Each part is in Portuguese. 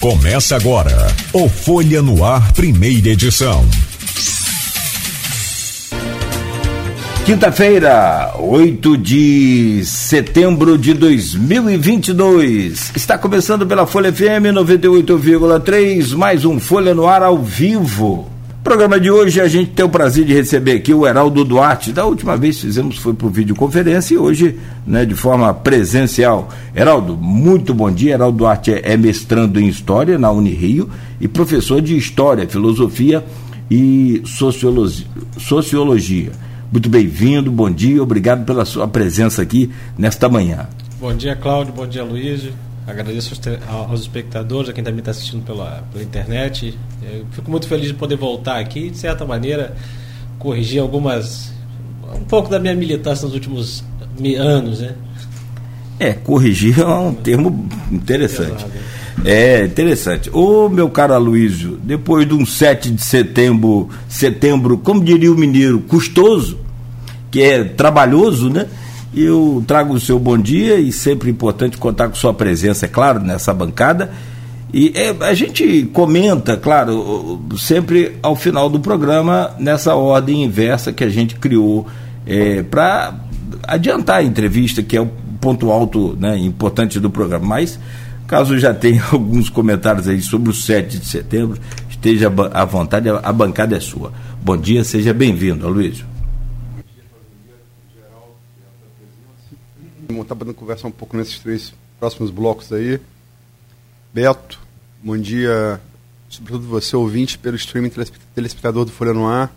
Começa agora o Folha no Ar, primeira edição. Quinta-feira, 8 de setembro de 2022. Está começando pela Folha FM 98,3, mais um Folha no Ar ao vivo. Programa de hoje a gente tem o prazer de receber aqui o Heraldo Duarte. Da última vez fizemos foi por videoconferência e hoje, né, de forma presencial. Heraldo, muito bom dia. Heraldo Duarte é, mestrando em História na Unirio e professor de História, Filosofia e Sociologia. sociologia. Muito bem-vindo, bom dia, obrigado pela sua presença aqui nesta manhã. Bom dia, Cláudio, bom dia, Luiz. Agradeço aos espectadores, a quem também está assistindo pela, pela internet. Eu fico muito feliz de poder voltar aqui, de certa maneira, corrigir algumas. um pouco da minha militância nos últimos anos, né? É, corrigir é um termo interessante. É interessante. Ô meu caro Aloysio, depois de um 7 de setembro, setembro, como diria o mineiro, custoso, que é trabalhoso, né? Eu trago o seu bom dia e sempre importante contar com sua presença, é claro, nessa bancada. E é, a gente comenta, claro, sempre ao final do programa, nessa ordem inversa que a gente criou é, para adiantar a entrevista, que é o ponto alto né, importante do programa. Mas, caso já tenha alguns comentários aí sobre o 7 de setembro, esteja à vontade, a bancada é sua. Bom dia, seja bem-vindo, Aloysio. Vamos estar podendo conversar um pouco nesses três próximos blocos aí. Beto, bom dia, sobretudo você, ouvinte, pelo streaming telespectador do Folha no Ar.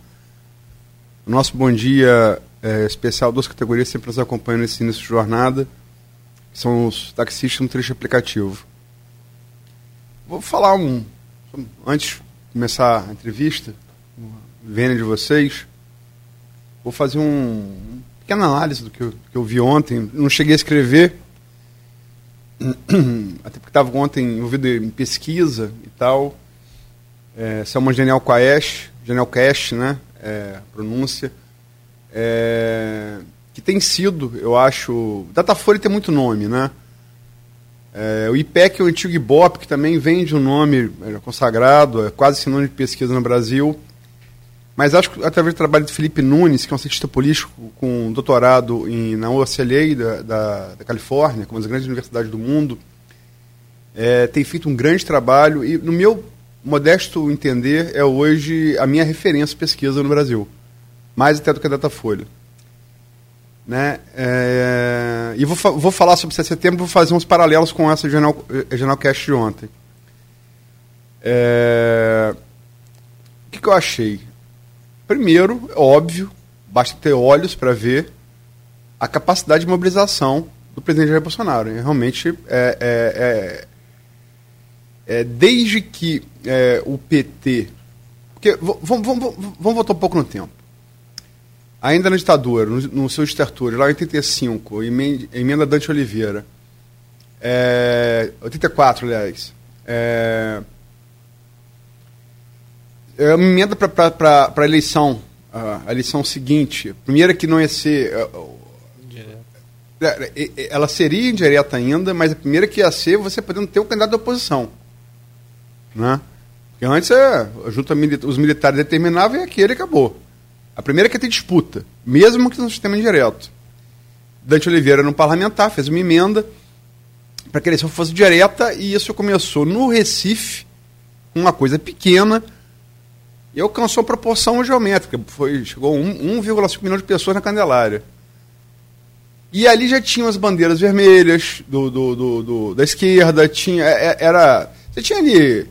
Nosso bom dia é, especial, duas categorias sempre nos acompanham nesse início de jornada, que são os taxistas no trecho aplicativo. Vou falar um, antes de começar a entrevista, vendo de vocês, vou fazer um, pequena análise do que eu, que eu vi ontem. Não cheguei a escrever, até porque estava ontem envolvido em pesquisa e tal. É, Selma Genial Quaesh, Genial Cash, né? É, pronúncia. É, que tem sido, eu acho. Datafolha tem muito nome, né? É, o IPEC é o antigo IBOP, que também vem de um nome é, consagrado, é quase sinônimo de pesquisa no Brasil. Mas acho que através do trabalho de Felipe Nunes, que é um cientista político com doutorado em, na UCLA da, da, da Califórnia, uma das grandes universidades do mundo, é, tem feito um grande trabalho e, no meu modesto entender, é hoje a minha referência pesquisa no Brasil, mais até do que a Datafolha. Né? É, e vou, vou falar sobre 7 de setembro, vou fazer uns paralelos com essa Jornal, Jornal Cast de ontem. É, o que, que eu achei? Primeiro, é óbvio, basta ter olhos para ver a capacidade de mobilização do presidente Jair Bolsonaro. Realmente, é, é, é, é desde que é, o PT. Porque, vamos, vamos, vamos voltar um pouco no tempo. Ainda na ditadura, no, no seu estertúrio, lá em 85, emenda, Dante Oliveira, é, 84, aliás, é, é uma emenda para a eleição, a eleição seguinte. A primeira que não ia ser. É, é, é, ela seria indireta ainda, mas a primeira que ia ser você podendo ter o candidato da oposição. Né? Porque antes é, junta os militares determinavam e aquele acabou. A primeira que ia ter disputa, mesmo que no sistema indireto. Dante Oliveira no parlamentar fez uma emenda para que a eleição fosse direta e isso começou no Recife, uma coisa pequena, e alcançou proporção geométrica. Foi, chegou a 1,5 milhão de pessoas na Candelária. E ali já tinham as bandeiras vermelhas do, do, do, do da esquerda, tinha, é, é, era. Você tinha ali.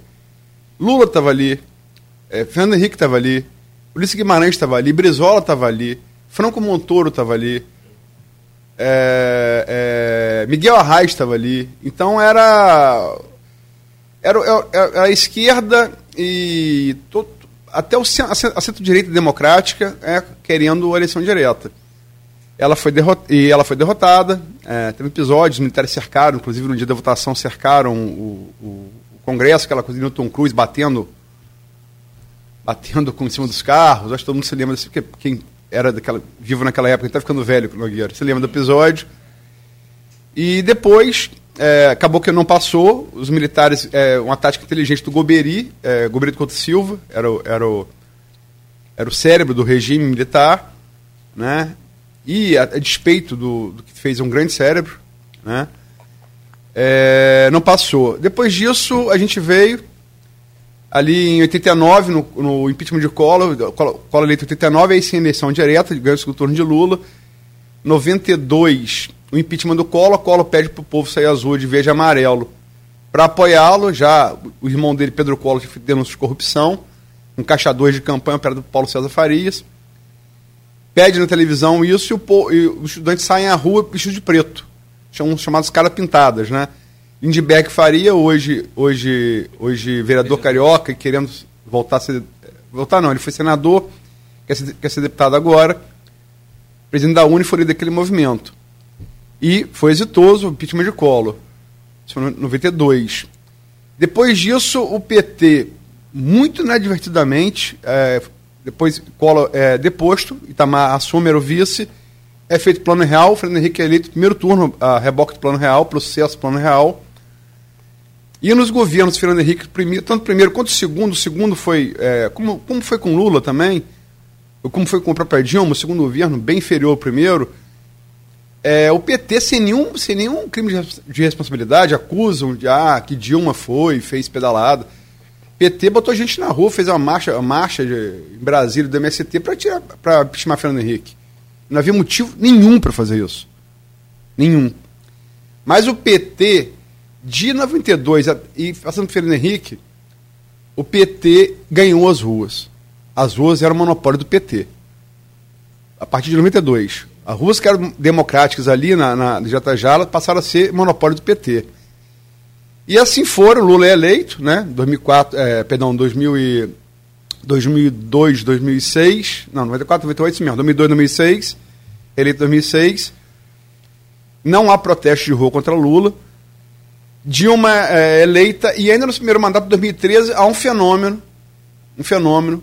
Lula estava ali, é, Fernando Henrique estava ali, Ulisses Guimarães estava ali, Brizola estava ali, Franco Montoro estava ali, é, é, Miguel Arraes estava ali. Então era, era, era, era a esquerda e to, até o, a centro-direita democrática é, querendo a eleição direta. Ela foi e ela foi derrotada, é, teve episódios, os militares cercaram, inclusive no dia da votação cercaram o, o, o Congresso, aquela coisa de Newton Cruz batendo batendo com em cima dos carros, acho que todo mundo se lembra porque quem era daquela, vivo naquela época, está ficando velho, Nogueira, se lembra do episódio. E depois é, acabou que não passou. Os militares, é, uma tática inteligente do Goberi, é, Goberi do Couto Silva, era o, era, o, era o cérebro do regime militar, né? E a, a despeito do, do, que fez um grande cérebro, né? É, não passou. Depois disso, a gente veio ali em 89, no, no impeachment de Collor, Collor eleito em 89, aí sem eleição direta, ganhou o segundo turno de Lula. 92, o impeachment do Collor, Collor pede para o povo sair azul de verde e amarelo para apoiá-lo. Já o irmão dele, Pedro Collor, denúncia de corrupção, um caixador de campanha perto do Paulo César Farias. Pede na televisão isso e, o, e os estudantes saem à rua vestidos de preto. São chamados caras pintadas, né? Lindbergh Faria, hoje, hoje, hoje vereador carioca, querendo voltar a ser. Voltar não, ele foi senador, quer ser, quer ser deputado agora. Presidente da Uni foi daquele movimento. E foi exitoso o impeachment de Collor. Isso foi em 92. Depois disso, o PT, muito inadvertidamente, é, depois Collor é deposto, Itamar assume, era o vice, é feito plano real, Fernando Henrique é eleito primeiro turno, a reboque do plano real, processo plano real. E nos governos Fernando Henrique, primeiro, tanto primeiro quanto segundo, o segundo foi, é, como, como foi com Lula também, como foi com o próprio Dilma, o segundo governo, bem inferior ao primeiro, é, o PT, sem nenhum, sem nenhum crime de, de responsabilidade, acusam de ah, que Dilma foi, fez pedalada. PT botou gente na rua, fez uma marcha, uma marcha de, em Brasília do MST para tirar para chamar Fernando Henrique. Não havia motivo nenhum para fazer isso. Nenhum. Mas o PT de 92 e passando por Fernando Henrique, o PT ganhou as ruas. As ruas eram monopólio do PT. A partir de 92. As ruas que eram democráticas ali na, na Jatajala passaram a ser monopólio do PT. E assim foram, Lula é eleito, né? 2004, é, perdão, 2000 e, 2002, 2006, não, 94, 98, isso mesmo, 2002, 2006, eleito em 2006. Não há protesto de rua contra Lula. Dilma é, eleita e ainda no primeiro mandato de 2013 há um fenômeno, um fenômeno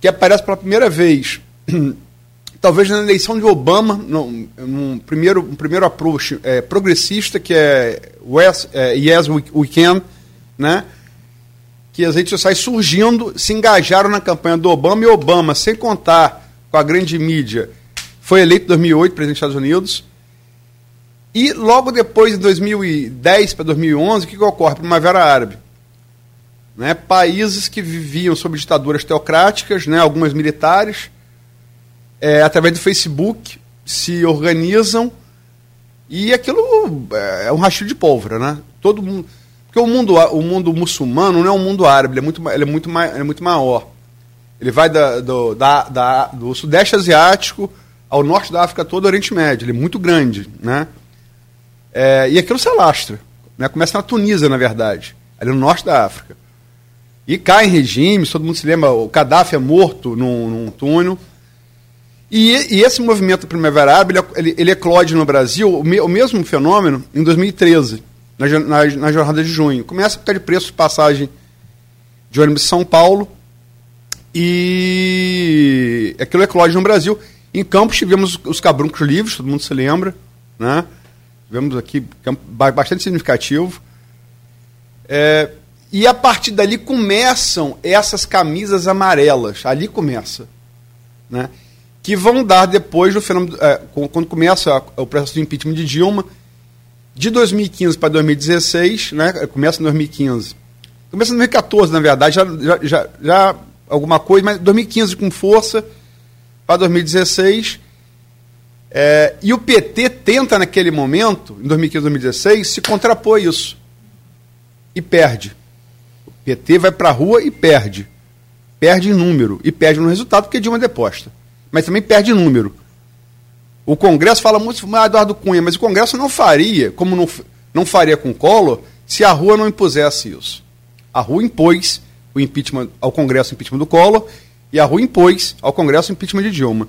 que aparece pela primeira vez, talvez na eleição de Obama, num, primeiro, um primeiro approach é, progressista que é, West, é Yes We, Can, né? que as redes sociais surgindo se engajaram na campanha do Obama e Obama, sem contar com a grande mídia, foi eleito em 2008 presidente dos Estados Unidos e logo depois, em 2010 para 2011, o que, que ocorre? Primavera Árabe. Né? Países que viviam sob ditaduras teocráticas, né? algumas militares, é, através do Facebook, se organizam e aquilo é, é um rastro de pólvora. Né? Todo mundo, porque o mundo, o mundo muçulmano não é um mundo árabe, ele é muito, ele é muito, ele é muito maior. Ele vai da, do, da, da, do Sudeste Asiático ao norte da África todo, Oriente Médio. Ele é muito grande. Né? É, e aquilo se alastra. Né? Começa na Tunísia, na verdade, ali no norte da África. E cai em regimes, todo mundo se lembra, o Gaddafi é morto num, num túnel. E, e, esse movimento Primavera Árabe, ele, ele, ele eclode no Brasil, o, me, o, mesmo fenômeno, em 2013, na, na, na, jornada de junho. Começa por causa de preço de passagem de ônibus de São Paulo, e aquilo eclode no Brasil. Em Campos tivemos os cabruncos livres, todo mundo se lembra, né? Tivemos aqui bastante significativo. É, e a partir dali começam essas camisas amarelas. Ali começa. Né? Que vão dar depois do fenômeno. É, quando começa o processo de impeachment de Dilma, de 2015 para 2016, né? Começa em 2015. Começa em 2014, na verdade, já, já, já, alguma coisa, mas 2015 com força para 2016 é, e o PT tenta, naquele momento, em 2015, 2016, se contrapor a isso. E perde. O PT vai para a rua e perde. Perde em número. E perde no resultado porque Dilma é deposta. Mas também perde número. O Congresso fala muito ah, Eduardo Cunha, mas o Congresso não faria, como não, não faria com Collor, se a rua não impusesse isso. A rua impôs o impeachment ao Congresso o impeachment do Collor e a rua impôs ao Congresso o impeachment de Dilma.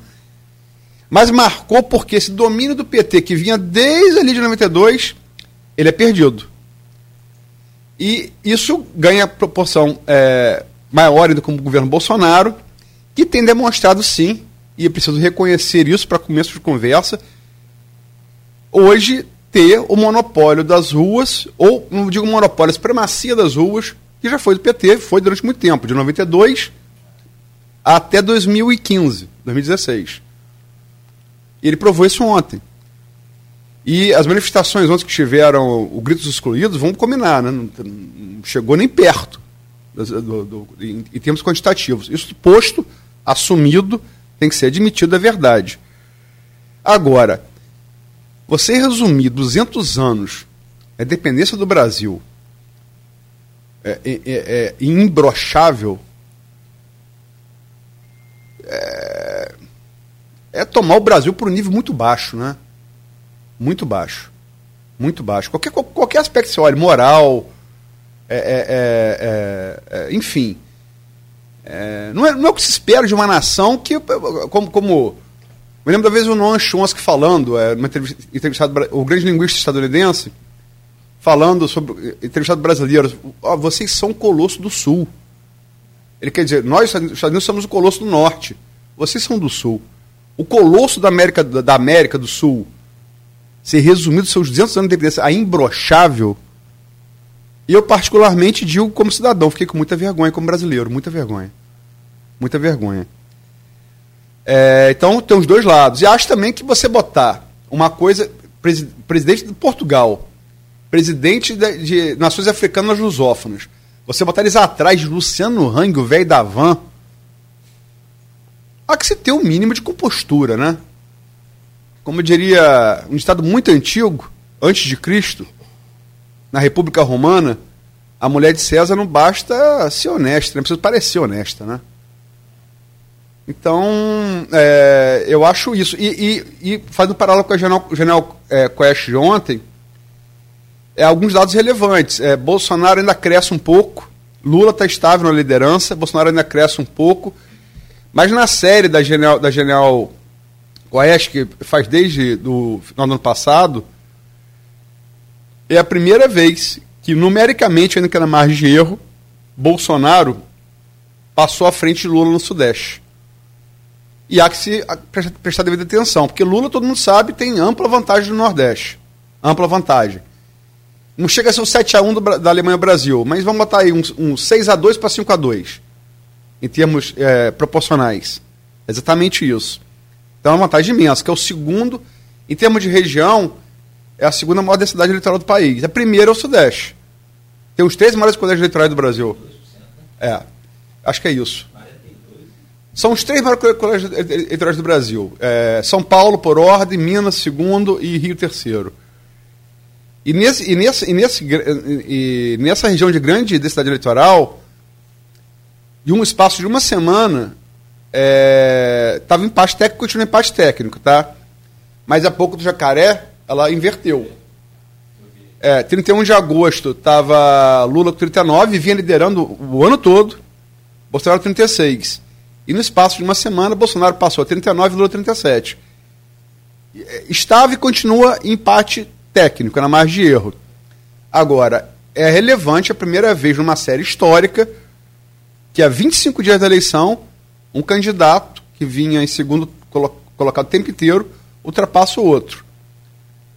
Mas marcou porque esse domínio do PT, que vinha desde ali de 92, ele é perdido. E isso ganha proporção é, maior ainda com o governo Bolsonaro, que tem demonstrado sim, e é preciso reconhecer isso para começo de conversa, hoje ter o monopólio das ruas, ou não digo monopólio, a supremacia das ruas, que já foi do PT, foi durante muito tempo, de 92 até 2015, 2016. E ele provou isso ontem. E as manifestações ontem que tiveram o Gritos Excluídos, vamos combinar, né? não, não chegou nem perto do, do, do, em, em termos quantitativos. Isso posto, assumido, tem que ser admitido, é verdade. Agora, você resumir 200 anos a dependência do Brasil é, é, é, é imbrochável é, é tomar o Brasil para um nível muito baixo, né? Muito baixo. Muito baixo. Qualquer, qualquer aspecto que você olhe, moral, é, é, é, é não, é, não é o que se espera de uma nação que, como, como me lembro da vez o Noam Chomsky falando, é, uma entrevistado, o grande linguista estadunidense, falando sobre entrevistado brasileiro, oh, vocês são o colosso do sul. Ele quer dizer, nós, Estados somos o colosso do norte. Vocês são do sul. O colosso da América, da América do Sul, ser resumido seus 200 anos de independência, a imbrochável, e eu particularmente digo como cidadão, fiquei com muita vergonha como brasileiro, muita vergonha. Muita vergonha. É, então tem os dois lados. E acho também que você botar uma coisa, presidente de Portugal, presidente de, de nações africanas lusófonas, você botar eles atrás de Luciano Hang, o velho da van, há que se ter um mínimo de compostura, né? Como diria um estado muito antigo, antes de Cristo, na República Romana, a mulher de César não basta ser honesta, não precisa parecer honesta, né? Então, é, eu acho isso. E, e, e fazendo um paralelo com a General, General é, Quest de ontem, é, alguns dados relevantes. É, Bolsonaro ainda cresce um pouco, Lula está estável na liderança, Bolsonaro ainda cresce um pouco, mas na série da General, da General Quest, que faz desde o final do ano passado, é a primeira vez que, numericamente, ainda que na margem de erro, Bolsonaro passou à frente de Lula no Sudeste. E há que se prestar devida atenção, porque Lula, todo mundo sabe, tem ampla vantagem no Nordeste. Ampla vantagem. Não chega a ser o 7x1 da Alemanha-Brasil, mas vamos botar aí um, um 6x2 para 5x2, em termos é, proporcionais. Exatamente isso. Então é uma vantagem imensa, que é o segundo, em termos de região, é a segunda maior densidade eleitoral do país. A primeira é o Sudeste. Tem os três maiores colégios eleitorais do Brasil. É, acho que é isso. São os três maiores colégios eleitorais do Brasil. É, São Paulo, por ordem, Minas, segundo, e Rio, terceiro. E, nesse, e, nesse, e, nesse, e nessa região de grande densidade eleitoral, de um espaço de uma semana, estava é, empate técnico, continua empate técnico, tá? Mas há pouco do Jacaré, ela inverteu. É, 31 de agosto estava Lula com 39, vinha liderando o ano todo, Bolsonaro 36. E no espaço de uma semana, Bolsonaro passou a 39 e Lula 37. É, estava e continua em empate técnico, na margem de erro. Agora, é relevante a primeira vez numa série histórica que, a 25 dias da eleição, um candidato que vinha em segundo colocado o tempo inteiro ultrapassa o outro.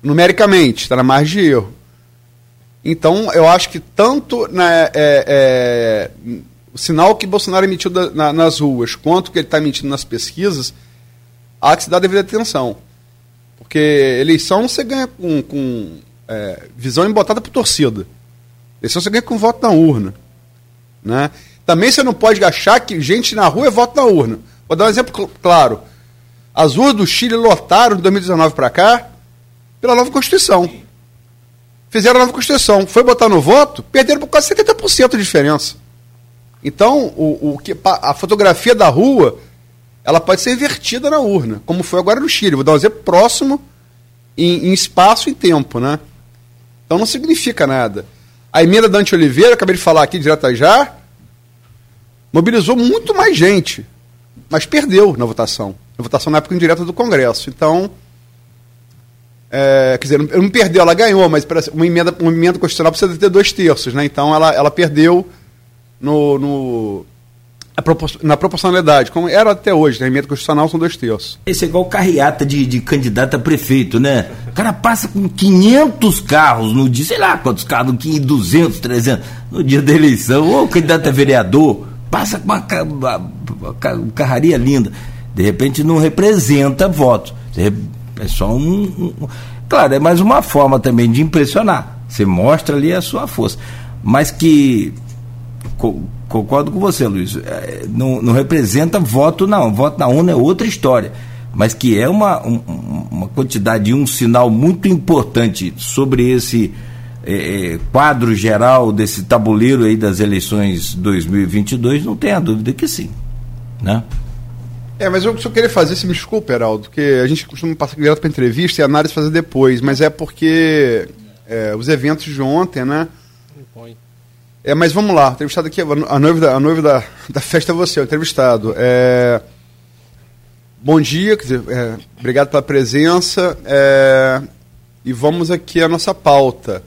Numericamente, está na margem de erro. Então, eu acho que tanto na, é, é, o sinal que Bolsonaro emitiu da, na, nas ruas, quanto que ele está emitindo nas pesquisas, há que se dar devida atenção. Porque eleição você ganha com, com é, visão embotada por torcida. Eleição você ganha com voto na urna. Né? Também você não pode achar que gente na rua é voto na urna. Vou dar um exemplo claro. As ruas do Chile lotaram de 2019 para cá pela nova Constituição. Fizeram a nova Constituição. Foi botar no voto, perderam por quase 70% de diferença. Então, o, o que, a fotografia da rua ela pode ser invertida na urna, como foi agora no Chile. Vou dar um exemplo próximo em, em espaço e tempo. Né? Então não significa nada. A emenda Dante Oliveira, acabei de falar aqui direto já, mobilizou muito mais gente, mas perdeu na votação. Na votação na época indireta do Congresso. Então, é, quer dizer, não perdeu, ela ganhou, mas uma emenda, uma emenda constitucional precisa ter dois terços, né? Então ela, ela perdeu no, no na proporcionalidade, como era até hoje, né? Emenda constitucional são dois terços. Esse é igual carreata de, de candidato a prefeito, né? O cara passa com 500 carros no dia, sei lá quantos carros, 200, 300, no dia da eleição, ou candidato a vereador, passa com uma, uma, uma carraria linda. De repente não representa votos. É só um, um. Claro, é mais uma forma também de impressionar. Você mostra ali a sua força. Mas que concordo com você, Luiz. É, não, não, representa voto, não. Voto na ONU é outra história. Mas que é uma, um, uma quantidade um sinal muito importante sobre esse é, é quadro geral, desse tabuleiro aí das eleições 2022, não tenha dúvida que sim. Né? É, mas eu só queria fazer, se me desculpe, Heraldo, porque a gente costuma passar direto para entrevista e análise fazer depois, mas é porque é, os eventos de ontem, né? É, mas vamos lá, entrevistado aqui, a noiva da, a noiva da, da festa é você, o entrevistado. É, bom dia, dizer, é, obrigado pela presença. É, e vamos aqui à nossa pauta.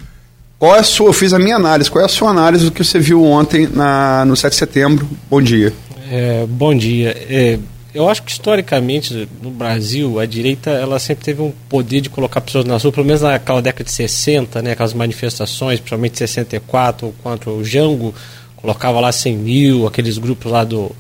Qual é a sua, eu fiz a minha análise, qual é a sua análise do que você viu ontem na, no 7 de setembro? Bom dia. É, bom dia. Eu acho que historicamente no Brasil a direita ela sempre teve um poder de colocar pessoas na rua, pelo menos naquela década de 60, né, aquelas manifestações, principalmente 64, contra o Jango, colocava lá 100 mil, aqueles grupos lá do.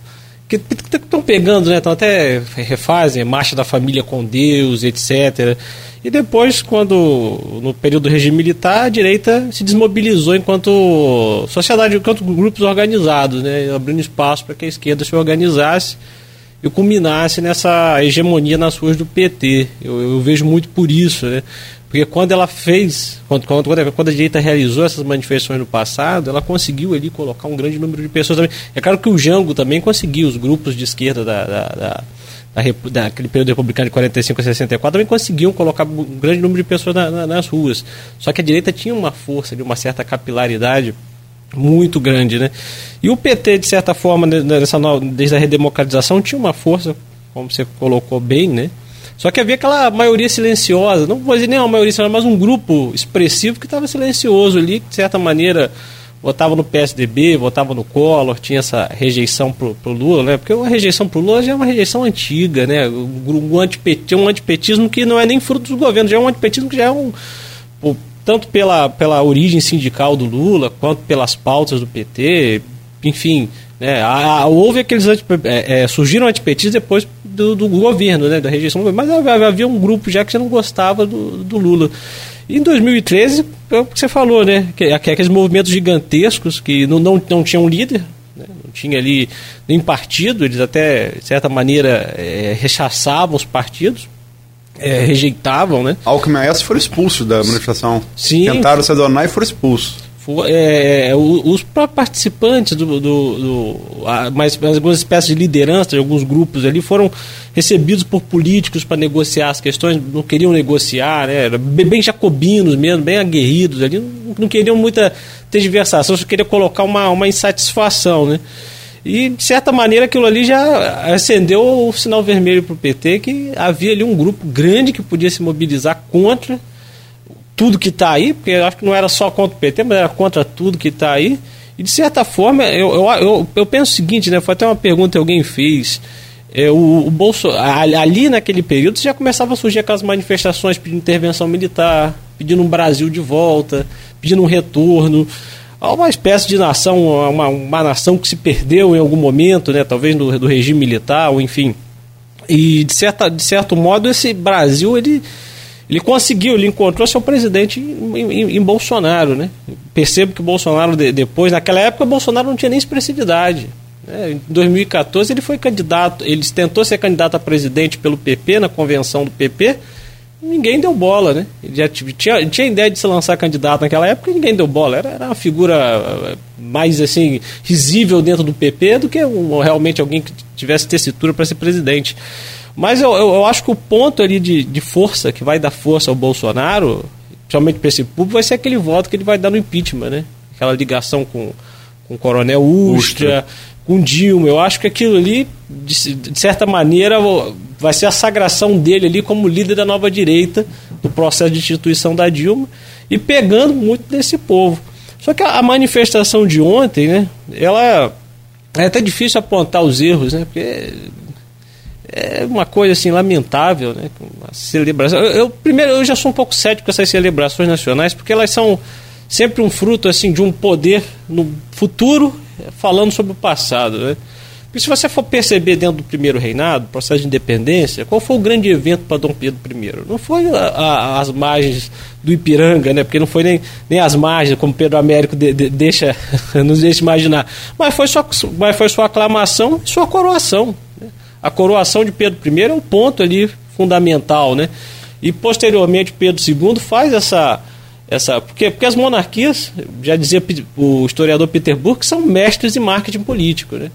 que estão pegando, né? Estão até refazem, Marcha da Família com Deus, etc. E depois, quando, no período do regime militar, a direita se desmobilizou enquanto sociedade, enquanto grupos organizados, né? Abrindo espaço para que a esquerda se organizasse e culminasse nessa hegemonia nas ruas do PT. Eu, eu, vejo muito por isso, né? Porque quando ela fez, quando, quando, quando a direita realizou essas manifestações no passado, ela conseguiu ali colocar um grande número de pessoas também. É claro que o Jango também conseguiu, os grupos de esquerda da, da, da daquele período republicano de 45 a 64 também conseguiam colocar um grande número de pessoas na, na, nas ruas. Só que a direita tinha uma força, uma certa capilaridade muito grande, né? E o PT, de certa forma, nessa nova, desde a redemocratização, tinha uma força, como você colocou bem, né? Só que havia aquela maioria silenciosa, não vou dizer nem uma maioria mas um grupo expressivo que estava silencioso ali, que de certa maneira votava no PSDB, votava no Collor, tinha essa rejeição pro, pro Lula, né? Porque a rejeição pro Lula já é uma rejeição antiga, né? Um, um, antipet, um antipetismo que não é nem fruto dos governos, já é um antipetismo que já é um tanto pela, pela origem sindical do Lula, quanto pelas pautas do PT, enfim, né, a, a, houve aqueles anti, é, é, surgiram antipetistas depois do, do, governo, né, da rejeição mas havia um grupo já que já não gostava do, do Lula. E em 2013, é o que você falou, né, que, aqueles movimentos gigantescos que não, não, não tinham líder, né, não tinha ali nem partido, eles até, de certa maneira, é, rechaçavam os partidos, é, rejeitavam, né? Alckmin e foram expulsos da manifestação. Sim. Tentaram se adonar e foram expulsos. É, os próprios participantes do, do, do a, mais, algumas espécies de liderança de alguns grupos ali foram recebidos por políticos para negociar as questões, não queriam negociar, né? Era bem jacobinos mesmo, bem aguerridos ali, não, não queriam muita tergiversação, só queriam colocar uma, uma insatisfação, né? E, de certa maneira, aquilo ali já acendeu o sinal vermelho para o PT, que havia ali um grupo grande que podia se mobilizar contra tudo que está aí, porque eu acho que não era só contra o PT, mas era contra tudo que está aí. E, de certa forma, eu, eu, eu, eu, penso o seguinte, né? Foi até uma pergunta que alguém fez. É, o, o Bolso, ali naquele período já começava a surgir aquelas manifestações pedindo intervenção militar, pedindo um Brasil de volta, pedindo um retorno uma espécie de nação, uma, uma nação que se perdeu em algum momento, né, talvez do, do regime militar, ou enfim. E de, certa, de certo modo esse Brasil ele, ele conseguiu, ele encontrou seu presidente em, em, em Bolsonaro, né? Percebo que Bolsonaro de, depois, naquela época Bolsonaro não tinha nem expressividade. Né? Em 2014 ele foi candidato, ele tentou ser candidato a presidente pelo PP na convenção do PP ninguém deu bola, né? Ele já tinha, tinha ideia de se lançar candidato naquela época e ninguém deu bola. Era, era uma figura eh, mais assim risível dentro do PP do que um, realmente alguém que tivesse tessitura para ser presidente. Mas eu, eu, eu, acho que o ponto ali de, de força, que vai dar força ao Bolsonaro, principalmente para esse público, vai ser aquele voto que ele vai dar no impeachment, né? Aquela ligação com, com o Coronel Ustra, Ustra. com Dilma. Eu acho que aquilo ali, de, de certa maneira, vai ser a sagração dele ali como líder da nova direita do processo de instituição da Dilma e pegando muito desse povo. Só que a, a manifestação de ontem, né, ela é até difícil apontar os erros, né? Porque é uma coisa assim lamentável, né? Uma celebração. Eu, eu, primeiro eu já sou um pouco cético com essas celebrações nacionais, porque elas são sempre um fruto assim de um poder no futuro falando sobre o passado, né? Porque se você for perceber dentro do primeiro reinado, processo de independência, qual foi o grande evento para Dom Pedro I? Não foi a, a, as margens do Ipiranga, né? Porque não foi nem, nem as margens, como Pedro Américo de, de, deixa, nos deixa imaginar. Mas foi sua, mas foi sua aclamação e sua coroação. Né? A coroação de Pedro I é um ponto ali fundamental, né? E posteriormente Pedro II faz essa essa porque, porque as monarquias, já dizia o historiador Peter Burke, são mestres de marketing político, né?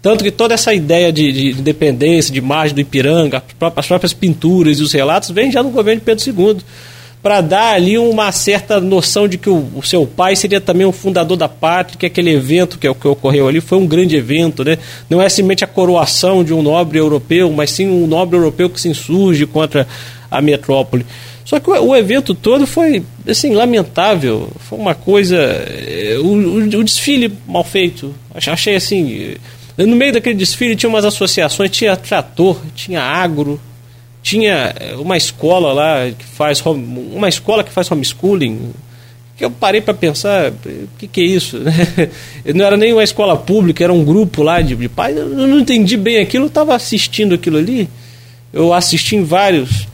Tanto que toda essa ideia de, de independência, de margem do Ipiranga, as próprias pinturas e os relatos vêm já no governo de Pedro II, para dar ali uma certa noção de que o, o, seu pai seria também um fundador da pátria, que aquele evento que, que ocorreu ali foi um grande evento, né? não é simplesmente a coroação de um nobre europeu, mas sim um nobre europeu que se insurge contra a metrópole. Só que o, o evento todo foi assim lamentável, foi uma coisa, eh, o, o, o desfile mal feito, achei assim no meio daquele desfile tinha umas associações, tinha trator, tinha agro, tinha eh, uma escola lá que faz uma escola que faz homeschooling. Que eu parei para pensar, o que, que é isso? não era nem uma escola pública, era um grupo lá de, de pais. Eu não entendi bem aquilo, estava assistindo aquilo ali. Eu assisti em vários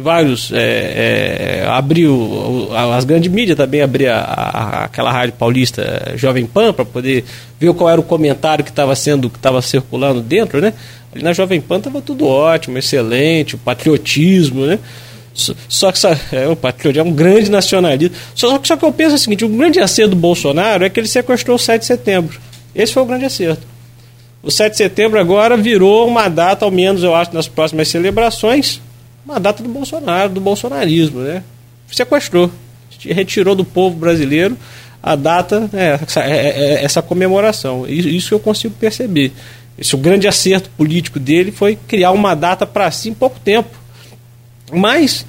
vários é, é, abriu as grandes mídias também abria aquela rádio paulista Jovem Pan para poder ver qual era o comentário que estava sendo que estava circulando dentro né? Ali na Jovem Pan estava tudo ótimo excelente o patriotismo né? Só, que é, o patriotismo é um grande nacionalismo. Só, só que eu penso o seguinte o grande acerto do Bolsonaro é que ele sequestrou o 7 de setembro. Esse foi o grande acerto. O 7 de setembro agora virou uma data ao menos eu acho nas próximas celebrações uma data do Bolsonaro, do bolsonarismo, né? Sequestrou, retirou do povo brasileiro a data, né, essa, é, é, é, essa comemoração. Isso eu consigo perceber. Esse o grande acerto político dele foi criar uma data para si em pouco tempo. Mas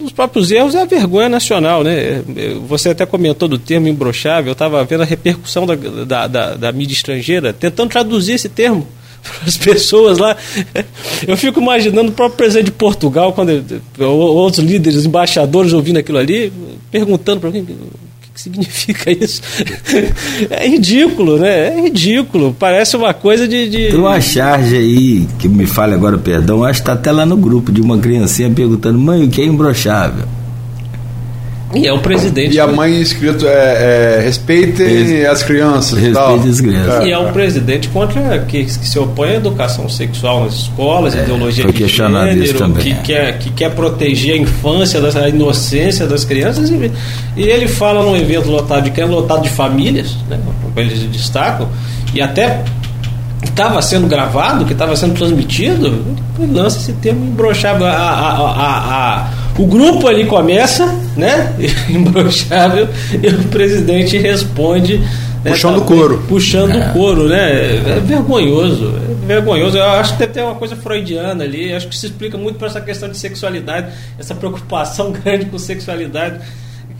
os próprios erros é a vergonha nacional, né? Você até comentou do termo imbrochável, eu estava vendo a repercussão da, da, da, da mídia estrangeira tentando traduzir esse termo as pessoas lá. Eu fico imaginando o próprio presidente de Portugal, quando outros líderes, embaixadores ouvindo aquilo ali, perguntando para o que significa isso. É ridículo, né? É ridículo. Parece uma coisa de. de... Tem uma charge aí, que me fale agora, perdão, acho que está até lá no grupo de uma criancinha perguntando: mãe, o que é imbrochável? E é o presidente. E a mãe escrito é, é respeitem Res... as crianças. Respeitem as crianças. E é um presidente contra que, que se opõe à educação sexual nas escolas, é, ideologia de gênero, também, que, é. quer, que quer proteger a infância, a inocência das crianças. E, e ele fala num evento lotado de crianças, lotado de famílias, né, como eles destacam, e até estava sendo gravado, que estava sendo transmitido, lança esse termo imbrochável. A, a, a, a, o grupo ali começa, né? Imbrochável, e o presidente responde. Né, puxando o couro. Puxando o é. couro, né? É vergonhoso. É vergonhoso. Eu acho que deve ter uma coisa freudiana ali. Acho que se explica muito para essa questão de sexualidade, essa preocupação grande com sexualidade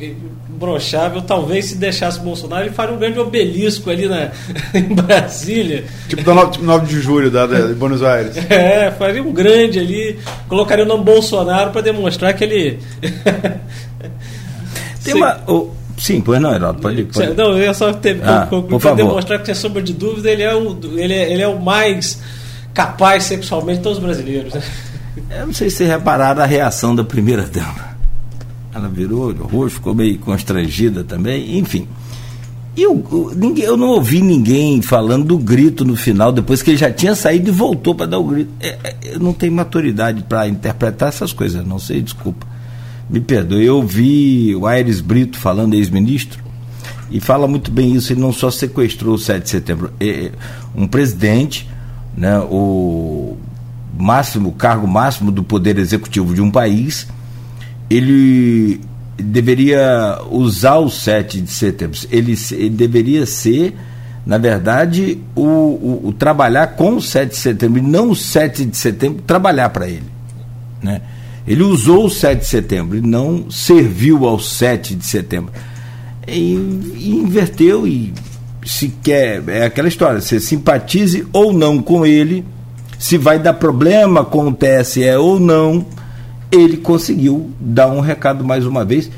imbrochável, talvez se deixasse o Bolsonaro, ele faria um grande obelisco ali na, em Brasília. Tipo do 9, tipo 9 de julho da, de Buenos Aires. É, faria um grande ali, colocaria o nome Bolsonaro para demonstrar que ele. Tem uma. Oh, sim, pois não, Heraldo, pode, pode. Não, eu só ah, concluir para demonstrar que, sem sombra de dúvida, ele é o, ele é, ele é o mais capaz sexualmente de todos os brasileiros. Né? Eu não sei se repararam a reação da primeira dama. Ela virou olho roxo, ficou meio constrangida também, enfim. E eu, ninguém, eu não ouvi ninguém falando do grito no final, depois que ele já tinha saído e voltou para dar o grito. É, é, eu não tenho maturidade para interpretar essas coisas, não sei, desculpa. Me perdoe. Eu vi o Aires Brito falando, ex-ministro, e fala muito bem isso. Ele não só sequestrou o 7 de setembro, é, é, um presidente, né, o máximo, cargo máximo do poder executivo de um país ele deveria usar o 7 de setembro. Ele, ele deveria ser, na verdade, o, o, o, trabalhar com o 7 de setembro, e não o 7 de setembro trabalhar para ele. Né? Ele usou o 7 de setembro e não serviu ao 7 de setembro. E, e inverteu e se quer, é aquela história, se simpatize ou não com ele, se vai dar problema com o TSE ou não, ele conseguiu dar um recado mais uma vez,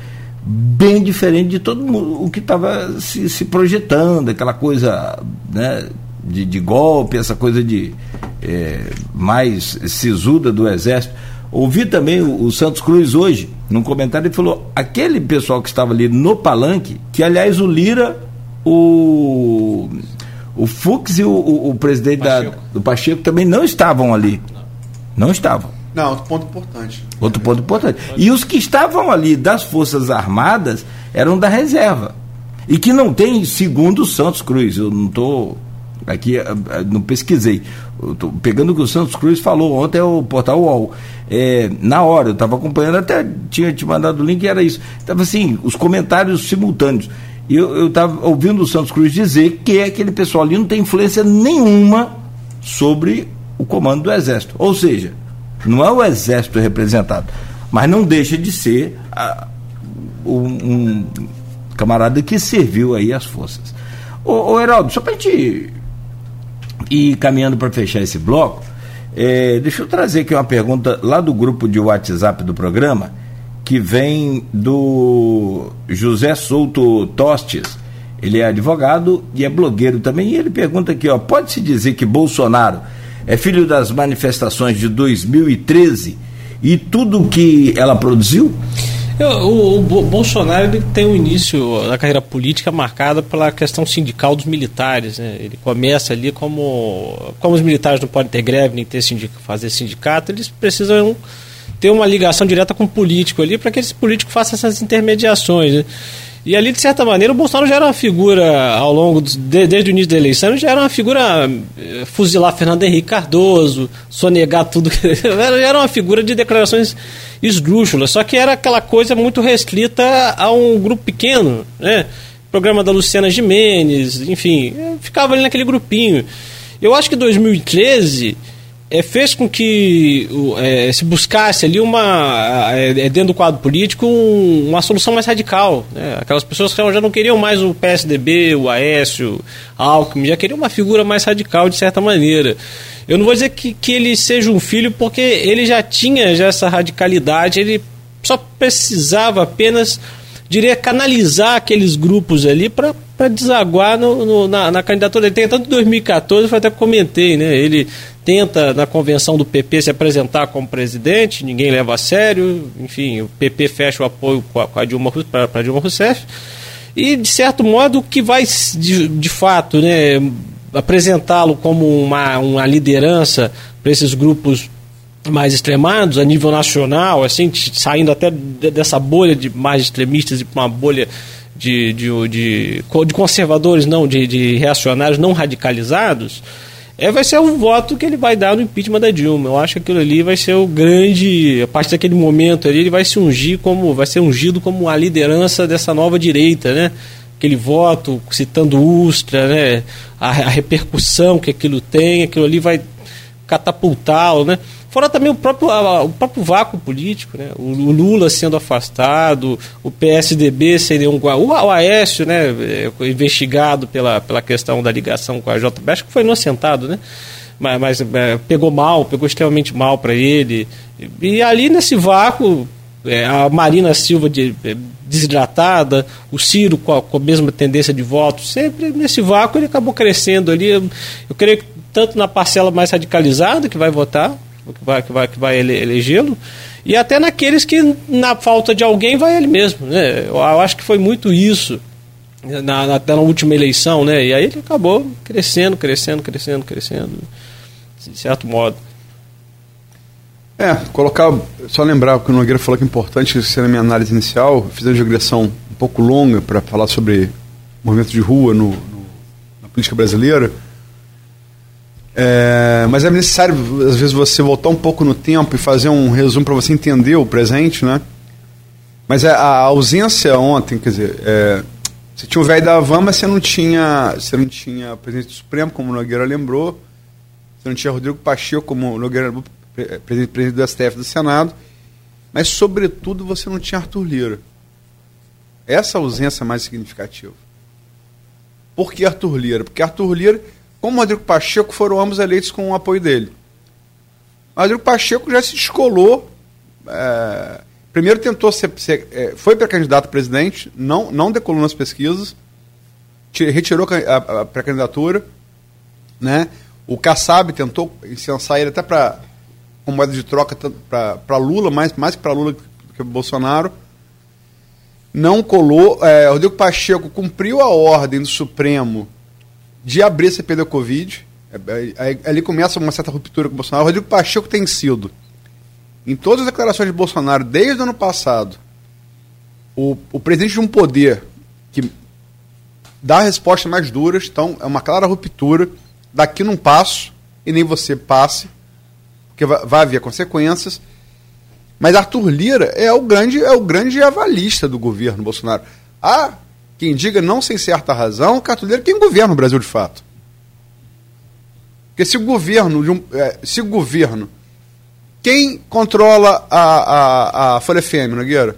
bem diferente de todo mundo, o que estava se, se, projetando, aquela coisa né, de, de golpe, essa coisa de é, mais sisuda do Exército. Ouvi também o, o, Santos Cruz hoje, num comentário, ele falou: aquele pessoal que estava ali no palanque, que aliás o Lira, o, o Fux e o, o, o presidente Pacheco. Da, do Pacheco também não estavam ali. Não, não estavam. Não, outro ponto importante. Outro ponto importante. E os que estavam ali das Forças Armadas eram da reserva. E que não tem, segundo Santos Cruz, eu não estou. Aqui, eh, eh, não pesquisei. Estou pegando o que o Santos Cruz falou ontem, é o portal UOL. É, na hora, eu estava acompanhando, até tinha te mandado o link e era isso. Estava assim, os comentários simultâneos. E eu estava ouvindo o Santos Cruz dizer que aquele pessoal ali não tem influência nenhuma sobre o comando do Exército. Ou seja, não é o exército representado, mas não deixa de ser a, um, um, camarada que serviu aí as forças. Ô, ô Heraldo, só para a gente ir caminhando para fechar esse bloco, é, deixa eu trazer aqui uma pergunta lá do grupo de WhatsApp do programa, que vem do José Souto Tostes. Ele é advogado e é blogueiro também. E ele pergunta aqui: ó, pode-se dizer que Bolsonaro é filho das manifestações de 2013 e tudo que ela produziu? O, o, Bolsonaro ele tem um início da carreira política marcada pela questão sindical dos militares. Né? Ele começa ali como. Como os militares não podem ter greve nem ter sindicato, fazer sindicato, eles precisam ter uma ligação direta com o político ali para que esse político faça essas intermediações. Né? E ali, de certa maneira, o Bolsonaro já era uma figura, ao longo, de, desde o início da eleição, já era uma figura eh, fuzilar Fernando Henrique Cardoso, sonegar tudo. já era uma figura de declarações esdrúxulas, só que era aquela coisa muito restrita a um grupo pequeno, né? Programa da Luciana Jimenez, enfim, ficava ali naquele grupinho. Eu acho que 2013 é, fez com que é, se buscasse ali uma é, é, dentro do quadro político um, uma solução mais radical né? aquelas pessoas que já não queriam mais o PSDB o Aécio Alckmin já queriam uma figura mais radical de certa maneira. Eu não vou dizer que, que ele seja um filho porque ele já tinha já essa radicalidade ele só precisava apenas diria canalizar aqueles grupos ali para desaguar no, no, na, na candidatura ele tem tanto em 2014 eu até comentei né? Ele tenta na convenção do PP se apresentar como presidente, ninguém leva a sério, enfim, o PP fecha o apoio com a, Dilma para Dilma Rousseff e de certo modo que vai de, de fato, né, apresentá-lo como uma, uma liderança para esses grupos mais extremados a nível nacional, assim, saindo até dessa bolha de mais extremistas e para uma bolha de, de, de, de conservadores, não, de, de reacionários não radicalizados, é, vai ser o voto que ele vai dar no impeachment da Dilma. Eu acho que aquilo ali vai ser o grande. A partir daquele momento ali, ele vai se ungir como. vai ser ungido como a liderança dessa nova direita, né? Aquele voto, citando Ustra, né? A, a repercussão que aquilo tem, aquilo ali vai catapultá-lo, né? Fora também o próprio, o próprio vácuo político, né? O, Lula sendo afastado, o PSDB seria um. O, o Aécio, né? É, investigado pela, pela questão da ligação com a JB, acho que foi inocentado, né? Mas, mas é, pegou mal, pegou extremamente mal para ele. E, e, ali nesse vácuo, é, a Marina Silva de, desidratada, o Ciro com a, com a, mesma tendência de voto, sempre nesse vácuo ele acabou crescendo ali. Eu, eu creio que tanto na parcela mais radicalizada que vai votar, que vai, que vai, que vai elegê-lo, e até naqueles que, na falta de alguém, vai ele mesmo. Né? Eu acho que foi muito isso na, na, na última eleição, né? E aí ele acabou crescendo, crescendo, crescendo, crescendo, de certo modo. É, colocar, só lembrar que o Nogueira falou que é importante, ser na minha análise inicial, fiz uma digressão um pouco longa para falar sobre movimento de rua no, no, na política brasileira. É, mas é necessário, às vezes, você voltar um pouco no tempo e fazer um resumo para você entender o presente, né? Mas a, é, a ausência ontem, quer dizer, é, você tinha o velho da Havan, mas você não tinha, você não tinha presidente do Supremo, como o Nogueira lembrou, você não tinha Rodrigo Pacheco, como o Nogueira lembrou, presidente, presidente do STF do Senado, mas, sobretudo, você não tinha Arthur Lira. Essa ausência é mais significativa. Por que Arthur Lira? Porque Arthur Lira, como Rodrigo Pacheco, foram ambos eleitos com o apoio dele. Rodrigo Pacheco já se descolou. É, primeiro tentou ser, ser é, foi para candidato a presidente, não, não decolou nas pesquisas, retirou a, a pré-candidatura, né? O Kassab tentou incensar ele até para com moeda de troca para Lula, mais, mais para Lula que Bolsonaro. Não colou. É, Rodrigo Pacheco cumpriu a ordem do Supremo de abrir CPI da Covid. É, é, ali começa uma certa ruptura com o Bolsonaro. O Rodrigo Pacheco tem sido, em todas as declarações de Bolsonaro, desde o ano passado, o, o presidente de um poder que dá respostas mais duras. Então, é uma clara ruptura. Daqui não passo, e nem você passe, porque vai, vai haver consequências. Mas Arthur Lira é o grande, é o grande avalista do governo Bolsonaro. Há quem diga, não sem certa razão, é quem governa o Brasil de fato. Porque se o governo, de um, é, se o governo, quem controla a, a, a Folha FM, Nogueira?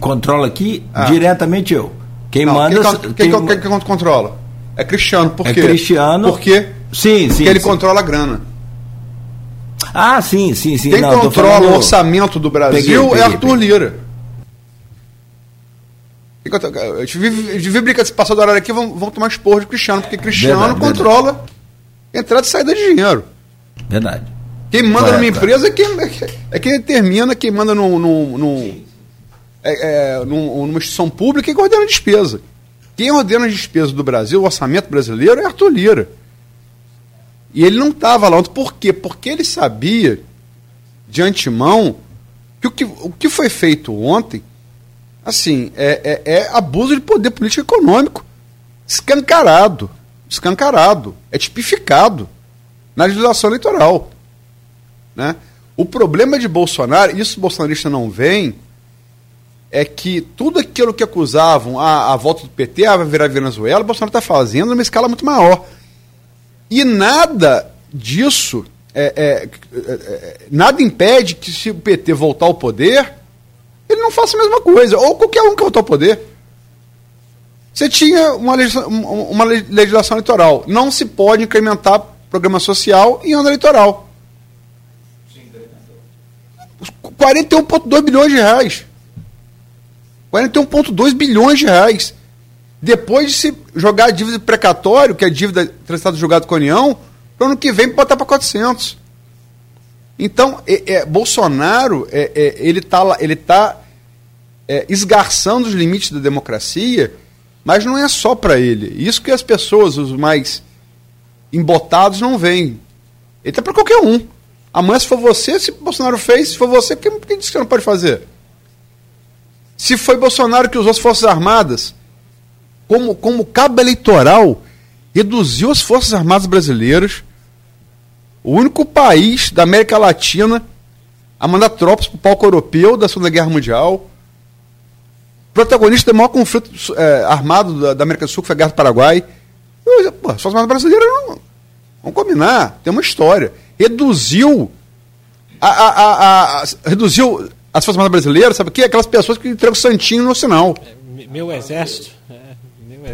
Controla aqui ah. diretamente eu. Quem não, manda. Quem, quem, quem, quem, quem controla? É Cristiano. Por é quê? Cristiano. Por quê? Sim, sim. Porque ele sim. controla a grana. Ah, sim, sim, sim. Quem não, controla falando... o orçamento do Brasil peguei, peguei, é Arthur peguei. Lira. A gente vive, vive brinca, se passar do horário aqui, vão, vão tomar esporro de Cristiano, porque Cristiano verdade, controla verdade. entrada e saída de dinheiro. Verdade. Quem manda Correto. numa empresa é quem, é quem determina, quem manda num, num, num, é, é, numa instituição pública e ordena a despesa. Quem ordena as despesas do Brasil, o orçamento brasileiro, é Arthur Lira. E ele não estava lá ontem. Por quê? Porque ele sabia, de antemão, que o que, o que foi feito ontem, assim, é, é, é abuso de poder político econômico. Escancarado. Escancarado. É tipificado na legislação eleitoral. Né? O problema de Bolsonaro, isso o bolsonarista não vem, é que tudo aquilo que acusavam a, a volta do PT, a virar Venezuela, o Bolsonaro está fazendo numa escala muito maior. E nada disso, é, é, é, é, nada impede que se o PT voltar ao poder, ele não faça a mesma coisa. Ou qualquer um que voltar ao poder. Você tinha uma legislação, uma legislação eleitoral. Não se pode incrementar programa social em ano eleitoral. 41,2 bilhões de reais. 41,2 bilhões de reais. Depois de se jogar a dívida precatório, que é a dívida transitada julgado com a União, para o ano que vem botar para 400. Então, é, é, Bolsonaro, é, é ele está ele tá, é, esgarçando os limites da democracia, mas não é só para ele. Isso que as pessoas, os mais embotados, não veem. Ele está para qualquer um. Amanhã, se for você, se Bolsonaro fez, se for você, quem, quem disse que não pode fazer? Se foi Bolsonaro que usou as Forças Armadas como, como cabo eleitoral, reduziu as Forças Armadas Brasileiras, o único país da América Latina a mandar tropas para o palco europeu da Segunda Guerra Mundial, protagonista do maior conflito é, armado da, da, América do Sul, que foi a Guerra do Paraguai. Pô, as Forças Armadas Brasileiras não. Vamos combinar, tem uma história. Reduziu a, a, a, reduziu as Forças Armadas Brasileiras, sabe o quê? Aquelas pessoas que entregam santinho no sinal. É, meu exército.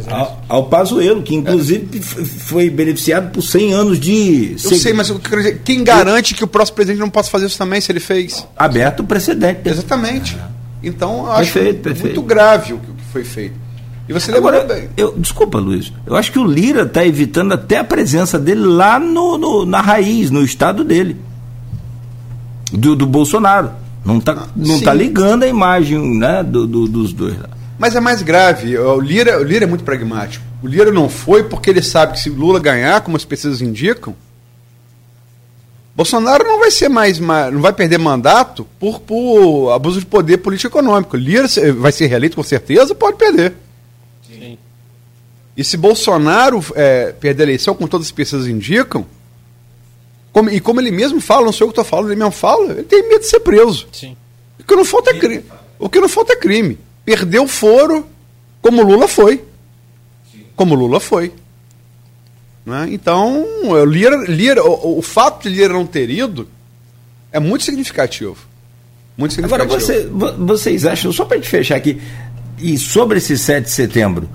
Ao, ao Pazuello, que inclusive é. foi beneficiado por 100 anos de. Eu sei, mas eu quero dizer, quem garante que o próximo presidente não possa fazer isso também se ele fez? Aberto o precedente. Exatamente. Então, eu acho perfeito, perfeito. muito grave o que foi feito. E você Agora, bem. Eu, desculpa, Luiz. Eu acho que o Lira está evitando até a presença dele lá no, no, na raiz, no estado dele. Do, do Bolsonaro. Não está ah, não tá ligando a imagem né, do, do, dos dois lá. Mas é mais grave. O Lira, o Lira é muito pragmático. O Lira não foi porque ele sabe que se Lula ganhar, como as pesquisas indicam, Bolsonaro não vai ser mais, não vai perder mandato por, por abuso de poder político econômico. Lira vai ser reeleito com certeza, pode perder. Sim. E se Bolsonaro é, perder a eleição, como todas as pesquisas indicam, como, e como ele mesmo fala, não sei o que eu estou falando, ele mesmo fala, ele tem medo de ser preso. Sim. O que não falta é crime. O que não falta é crime perdeu o foro, como Lula foi. Como Lula foi. Né? Então, Lira, Lira, o, o, fato de Lira não ter ido é muito significativo. Muito significativo. Agora, você, vocês acham, só para gente fechar aqui, e sobre esse 7 de setembro,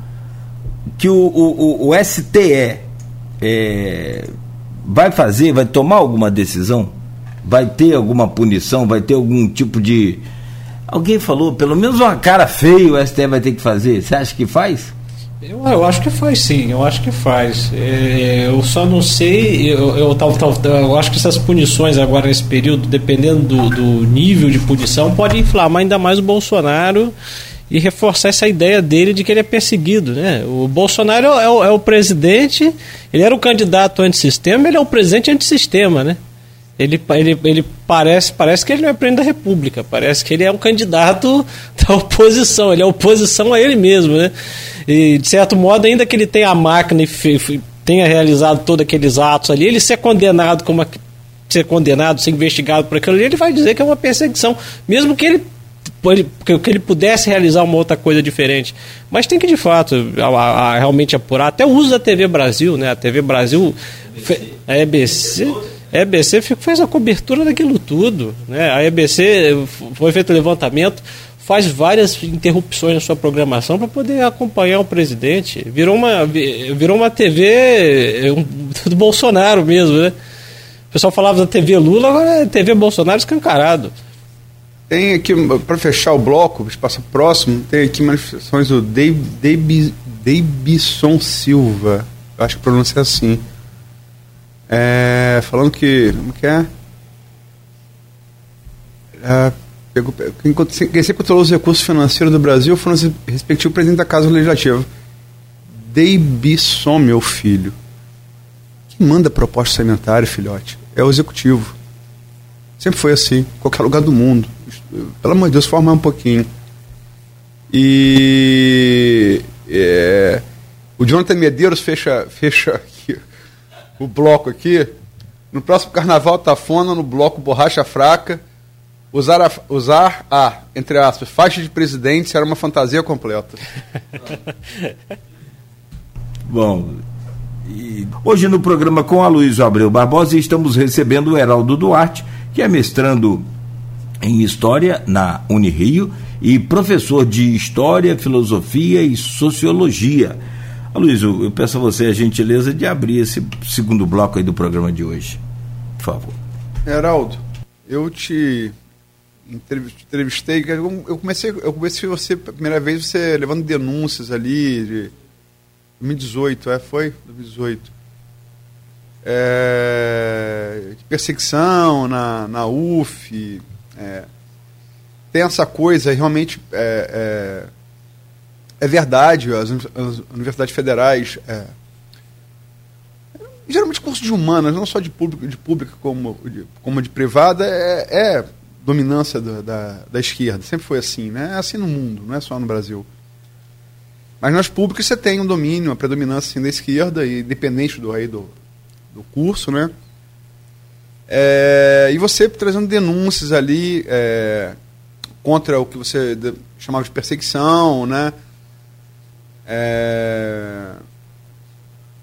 que o, o, o STE é, vai fazer, vai tomar alguma decisão? Vai ter alguma punição? Vai ter algum tipo de. Alguém falou, pelo menos uma cara feia o STE vai ter que fazer. Você acha que faz? Eu, eu acho que faz sim, eu acho que faz. É, eu só não sei, eu, eu, tal, tal, eu acho que essas punições agora nesse período, dependendo do, do nível de punição, pode inflamar ainda mais o Bolsonaro e reforçar essa ideia dele de que ele é perseguido. Né? O Bolsonaro é o, é o presidente, ele era o candidato antissistema, ele é o presidente antissistema, né? Ele, ele, ele parece, parece que ele não é presidente da República, parece que ele é um candidato da oposição, ele é oposição a ele mesmo, né? E, de certo modo, ainda que ele tenha a máquina e tenha realizado todos aqueles atos ali, ele ser condenado como ser condenado, ser investigado por aquilo ali, ele vai dizer que é uma perseguição, mesmo que ele que ele pudesse realizar uma outra coisa diferente. Mas tem que, de fato, a, a, realmente apurar. Até o uso da TV Brasil, né? A TV Brasil, a EBC, a EBC fez a cobertura daquilo tudo. Né? A EBC foi feito levantamento, faz várias interrupções na sua programação para poder acompanhar o presidente. Virou uma, virou uma TV do Bolsonaro mesmo, né? O pessoal falava da TV Lula, agora é TV Bolsonaro escancarado. Tem aqui, para fechar o bloco, espaço próximo, tem aqui manifestações do Davidson Silva, acho que pronuncia assim. É, falando que. Como que é? é pegou, quem, quem sempre controlou os recursos financeiros do Brasil foi o respectivo presidente da Casa Legislativa. Davidson, meu filho. Quem manda proposta sanitária, filhote? É o executivo. Sempre foi assim, qualquer lugar do mundo pelo amor de Deus, formar um pouquinho. E é, o Jonathan Medeiros fecha, fecha o bloco aqui. No próximo carnaval Tafona, no bloco Borracha Fraca, usar a, usar a entre aspas, faixa de presidente será uma fantasia completa. Bom, hoje no programa com a Luiz Abreu Barbosa estamos recebendo o Heraldo Duarte, que é mestrando em História na Unirio e professor de História, Filosofia e Sociologia. Luiz, eu peço a você a gentileza de abrir esse segundo bloco aí do programa de hoje. Por favor. Heraldo, eu te entrevistei, eu comecei, eu comecei você, primeira vez, você levando denúncias ali de 2018, é, foi? 2018. É, perseguição na, na UF, é, tem essa coisa, realmente é, é, é verdade, as, as, universidades federais, é, geralmente curso de humanas, não só de pública, de pública como de, como de privada, é, é dominância da, da, da, esquerda, sempre foi assim, né? É assim no mundo, não é só no Brasil. Mas nas públicas você tem um domínio, uma predominância assim, da esquerda, e independente do, aí, do, do curso, né? É, e você trazendo denúncias ali é, contra o que você chamava de perseguição, né? É,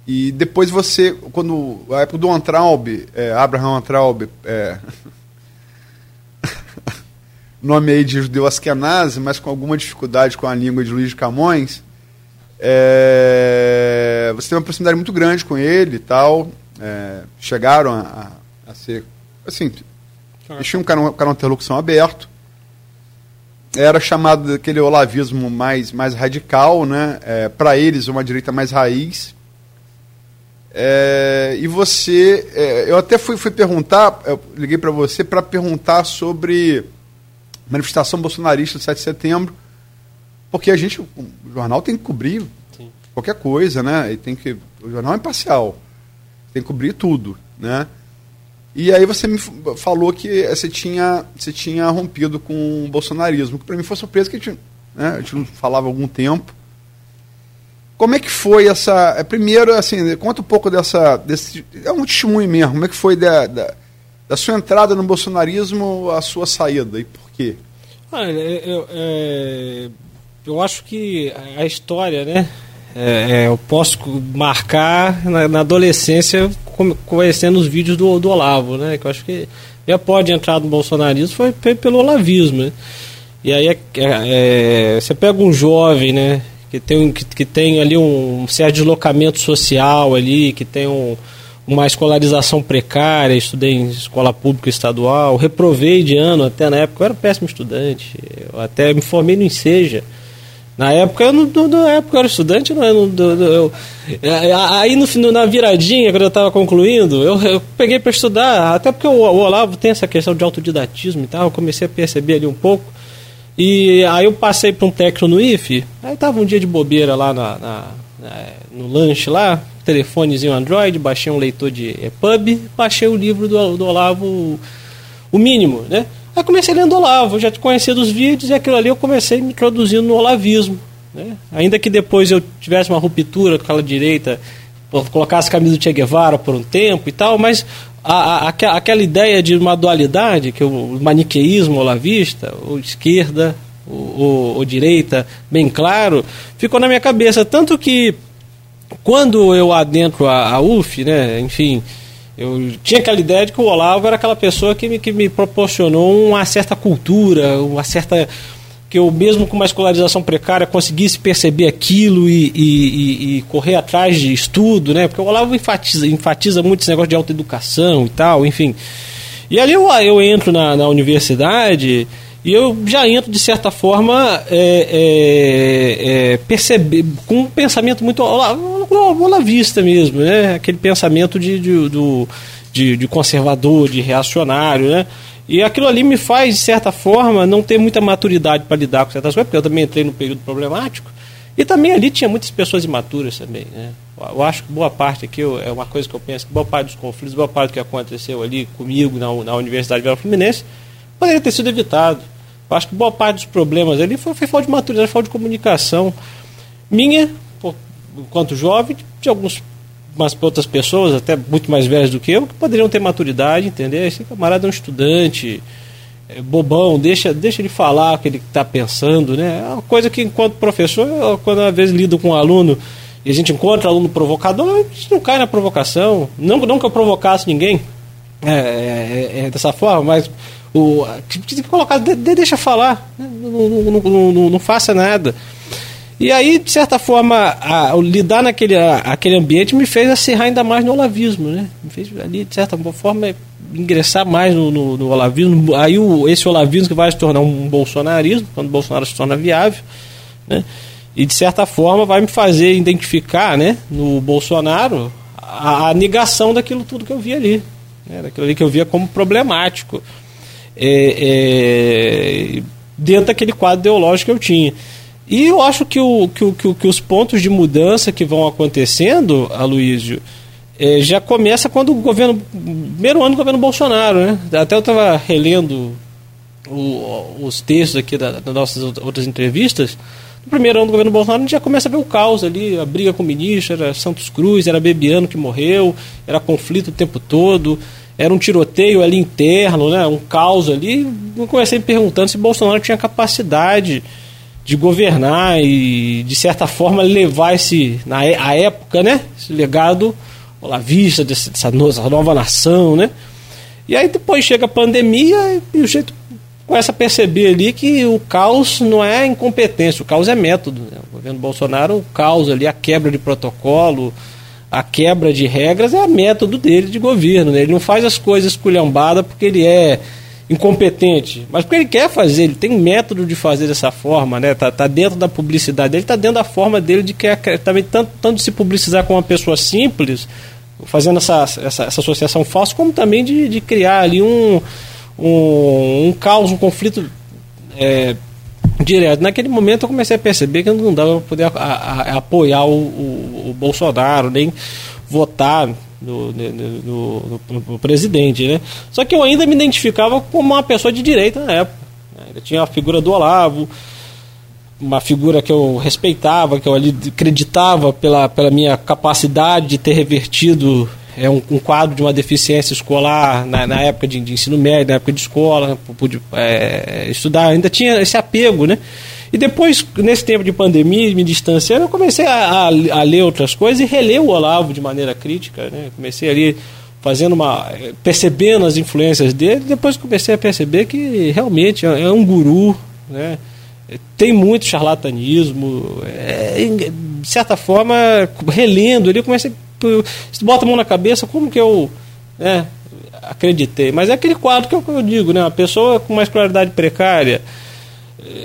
e depois você, quando a época do Antraub, é, Abraham Antraub, é, nome aí de judeu Askenazi, mas com alguma dificuldade com a língua de Luiz de Camões, é, você tem uma proximidade muito grande com ele e tal. É, chegaram a, a ser. Assim, eles tinham um canal, canal de interlocução aberto. Era chamado daquele olavismo mais, mais radical, né? É, Para eles, uma direita mais raiz. É, e você. É, eu até fui, fui perguntar, eu liguei para você para perguntar sobre manifestação bolsonarista do 7 de setembro, porque a gente, o jornal tem que cobrir Sim. qualquer coisa, né? E tem que, o jornal é imparcial, tem que cobrir tudo, né? E aí você me falou que você tinha, você tinha rompido com o bolsonarismo, que para mim foi surpresa que a gente, né, a gente não falava há algum tempo. Como é que foi essa. É, primeiro, assim, conta um pouco dessa. Desse, é um testemunho mesmo. Como é que foi da, da, da sua entrada no bolsonarismo a sua saída e por quê? Olha, eu, é, eu acho que a história, né? É, é, eu posso marcar na, na, adolescência conhecendo os vídeos do, do Olavo, né? Que eu acho que já pode entrar no bolsonarismo foi, pelo olavismo, né? E aí é, é, é, você pega um jovem, né? que tem, que, que tem ali um certo deslocamento social ali, que tem um, uma escolarização precária, estudei em escola pública estadual, reprovei de ano até na época, eu era um péssimo estudante, eu até me formei no Enseja. Na época eu não, na época eu era estudante, não, eu, eu, eu aí no, na viradinha, quando eu estava concluindo, eu, peguei para estudar, até porque o, o Olavo tem essa questão de autodidatismo e tal, eu comecei a perceber ali um pouco. E aí eu passei para um técnico no IFE, aí tava um dia de bobeira lá na, na, na, no lanche lá, telefonezinho Android, baixei um leitor de EPUB, baixei o livro do, do Olavo, o mínimo, né? Aí comecei lendo Olavo, eu já conhecia dos vídeos e aquilo ali eu comecei me introduzindo no olavismo. Né? Ainda que depois eu tivesse uma ruptura com aquela direita, colocasse a camisa do Che Guevara por um tempo e tal, mas a, a, aquela ideia de uma dualidade, que o maniqueísmo olavista, ou esquerda ou, ou, direita, bem claro, ficou na minha cabeça. Tanto que quando eu adentro a, a UF, né, enfim, eu tinha aquela ideia de que o Olavo era aquela pessoa que me, que me proporcionou uma certa cultura, uma certa que eu mesmo com uma escolarização precária conseguisse perceber aquilo e, e, e, correr atrás de estudo, né? Porque o Olavo enfatiza, enfatiza muito esse negócio de autoeducação e tal, enfim. E ali eu, eu entro na, na universidade e eu já entro, de certa forma, é, é, é, perceber, com um pensamento muito olavista mesmo, né? aquele pensamento de, de, do, de, de conservador, de reacionário. Né? E aquilo ali me faz, de certa forma, não ter muita maturidade para lidar com certas coisas, porque eu também entrei num período problemático. E também ali tinha muitas pessoas imaturas também. Né? Eu acho que boa parte aqui, é uma coisa que eu penso, que boa parte dos conflitos, boa parte do que aconteceu ali comigo na, na Universidade de Vila Fluminense, poderia ter sido evitado. Acho que boa parte dos problemas ali foi, foi falta de maturidade, falta de comunicação. Minha, enquanto jovem, de algumas outras pessoas, até muito mais velhas do que eu, que poderiam ter maturidade, entender? Esse camarada é um estudante, é bobão, deixa, deixa ele falar o que ele está pensando, né? É uma coisa que, enquanto professor, eu, quando às vezes lido com um aluno e a gente encontra aluno provocador, a gente não cai na provocação. Não, não que eu provocasse ninguém é, é, é dessa forma, mas o, colocar, de, deixa falar, não, não, não, não, não faça nada. E aí, de certa forma, a, a, lidar naquele a, aquele ambiente me fez acirrar ainda mais no olavismo, né? Me fez ali, de certa forma, ingressar mais no, no, no olavismo. Aí o, esse olavismo que vai se tornar um bolsonarismo, quando o Bolsonaro se torna viável, né? E de certa forma vai me fazer identificar, né, no Bolsonaro, a, a negação daquilo tudo que eu vi ali. Né? Daquilo ali que eu via como problemático é, é, dentro daquele quadro ideológico que eu tinha. E eu acho que, o, que, o, que, os pontos de mudança que vão acontecendo, Aloysio, é, já começa quando o governo. Primeiro ano do governo Bolsonaro, né? Até eu estava relendo o, os textos aqui das nossas outras entrevistas. No primeiro ano do governo Bolsonaro, a gente já começa a ver o caos ali, a briga com o ministro, era Santos Cruz, era Bebiano que morreu, era conflito o tempo todo era um tiroteio ali interno, né, um caos ali. Eu comecei me perguntando se Bolsonaro tinha capacidade de governar e, de certa forma, levar esse, na a época, né, esse legado olavista, dessa, dessa nova nação, né. E aí depois chega a pandemia e o jeito começa a perceber ali que o caos não é incompetência, o caos é método. Né? O governo Bolsonaro, o caos ali, a quebra de protocolo, a quebra de regras é a método dele de governo. Né? Ele não faz as coisas esculhambadas porque ele é incompetente, mas porque ele quer fazer, ele tem método de fazer dessa forma, né? Tá, tá dentro da publicidade dele, tá dentro da forma dele de que também tanto, tanto se publicizar com uma pessoa simples, fazendo essa, essa, essa associação falsa, como também de, de criar ali um, um, um caos, um conflito é, direto. Naquele momento eu comecei a perceber que não dava para poder a, a, a apoiar o, o, o, Bolsonaro, nem votar no, no, no, no, presidente. Né? Só que eu ainda me identificava como uma pessoa de direita na época. Ainda tinha a figura do Olavo, uma figura que eu respeitava, que eu ali acreditava pela, pela minha capacidade de ter revertido é um, um, quadro de uma deficiência escolar na, na época de, de, ensino médio, na época de escola, pude é, estudar, ainda tinha esse apego, né? E depois, nesse tempo de pandemia, me distanciando, eu comecei a, a, a, ler outras coisas e reler o Olavo de maneira crítica, né? Comecei ali fazendo uma... percebendo as influências dele, depois comecei a perceber que realmente é, é um guru, né? tem muito charlatanismo. É, de certa forma, relendo, ele começa. Se bota a mão na cabeça, como que eu né, acreditei? Mas é aquele quadro que eu, eu digo, né? Uma pessoa com uma escolaridade precária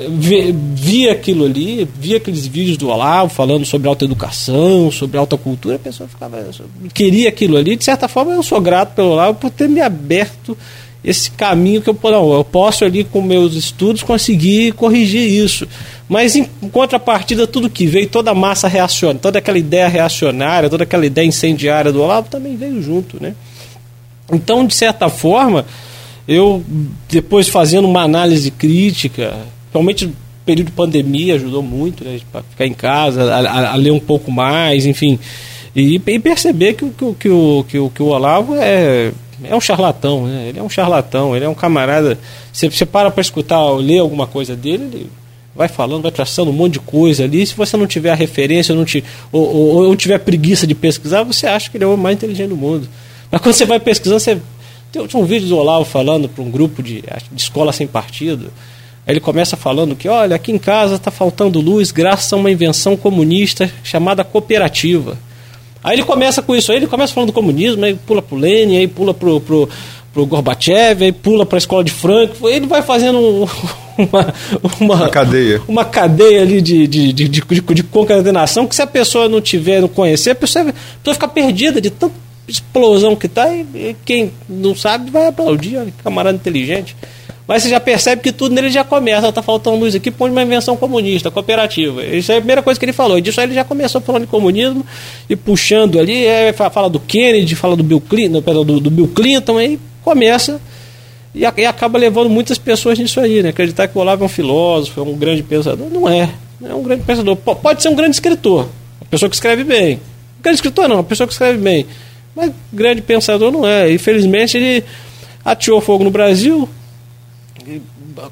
via aquilo ali, via aqueles vídeos do Olavo falando sobre alta educação, sobre alta cultura, a pessoa ficava. queria aquilo ali. De certa forma, eu sou grato pelo Olavo por ter me aberto esse caminho que eu, não, eu posso ali com meus estudos conseguir corrigir isso. Mas em contrapartida, tudo que veio, toda a massa reaciona, toda aquela ideia reacionária, toda aquela ideia incendiária do Olavo também veio junto, né? Então, de certa forma, eu depois fazendo uma análise crítica, realmente período de pandemia ajudou muito, né? Para ficar em casa, a, a, ler um pouco mais, enfim. E, e perceber que, que, que, o, que, o, que o Olavo é é um charlatão, né? Ele é um charlatão, ele é um camarada. Você, você para para escutar, ler alguma coisa dele, ele vai falando, vai traçando um monte de coisa ali. Se você não tiver a referência, não te, ou, ou, ou tiver preguiça de pesquisar, você acha que ele é o mais inteligente do mundo. Mas quando você vai pesquisando, você. Tem, um vídeo do Olavo falando para um grupo de, de escola sem partido. Aí ele começa falando que, olha, aqui em casa está faltando luz graças a uma invenção comunista chamada cooperativa. Aí ele começa com isso, aí ele começa falando do comunismo, aí pula pro Lenin, aí pula pro, pro, pro Gorbachev, aí pula para a escola de Frankfurt, ele vai fazendo uma, uma, uma, cadeia. Uma cadeia ali de, de, de, de, de concatenação que se a pessoa não tiver, não conhecer, a pessoa, a pessoa fica perdida de tanta explosão que tá e, e quem não sabe vai aplaudir, olha, camarada inteligente. Mas você já percebe que tudo nele já começa. Está faltando luz aqui, põe uma invenção comunista, cooperativa. Isso é a primeira coisa que ele falou. E disso aí ele já começou falando de comunismo e puxando ali, é, fala do Kennedy, fala do Bill Clinton, do, do Bill Clinton, aí começa e, e, acaba levando muitas pessoas nisso aí, né? Acreditar que o Olavo é um filósofo, é um grande pensador. Não é. Não é um grande pensador. P pode ser um grande escritor, uma pessoa que escreve bem. Um grande escritor não, uma pessoa que escreve bem. Mas grande pensador não é. Infelizmente ele atirou fogo no Brasil,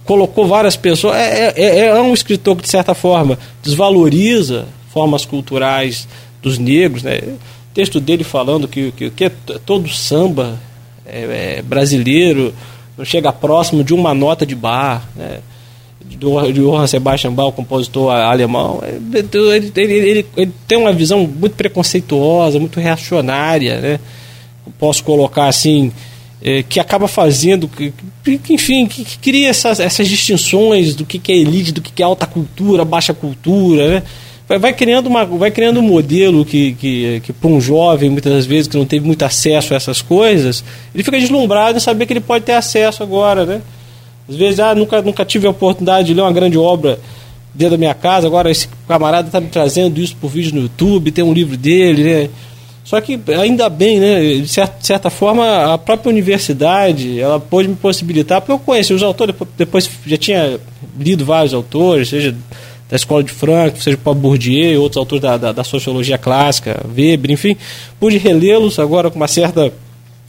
colocou várias pessoas. É, é, é, é um escritor que, de certa forma, desvaloriza formas culturais dos negros. Né? O texto dele falando que, que, que é todo samba é, é, brasileiro não chega próximo de uma nota de bar. Né? de Johann Sebastian Bach, compositor alemão, ele, ele, ele, ele, tem uma visão muito preconceituosa, muito reacionária, né? Posso colocar assim, é, que acaba fazendo, que, que enfim, que, que, cria essas, essas distinções do que, que é elite, do que, que é alta cultura, baixa cultura, né? Vai, vai, criando uma, vai criando um modelo que, que, que para um jovem, muitas vezes, que não teve muito acesso a essas coisas, ele fica deslumbrado em saber que ele pode ter acesso agora, né? Às vezes, ah, nunca, nunca tive a oportunidade de ler uma grande obra dentro da minha casa, agora esse camarada está me trazendo isso por vídeo no YouTube, tem um livro dele, né? Só que ainda bem, né? De certa, certa forma, a própria universidade ela pôde me possibilitar, porque eu conheci os autores, depois já tinha lido vários autores, seja da Escola de Frankfurt, seja Paul Bourdieu, outros autores da, da, da sociologia clássica, Weber, enfim, pude relê-los agora com uma certa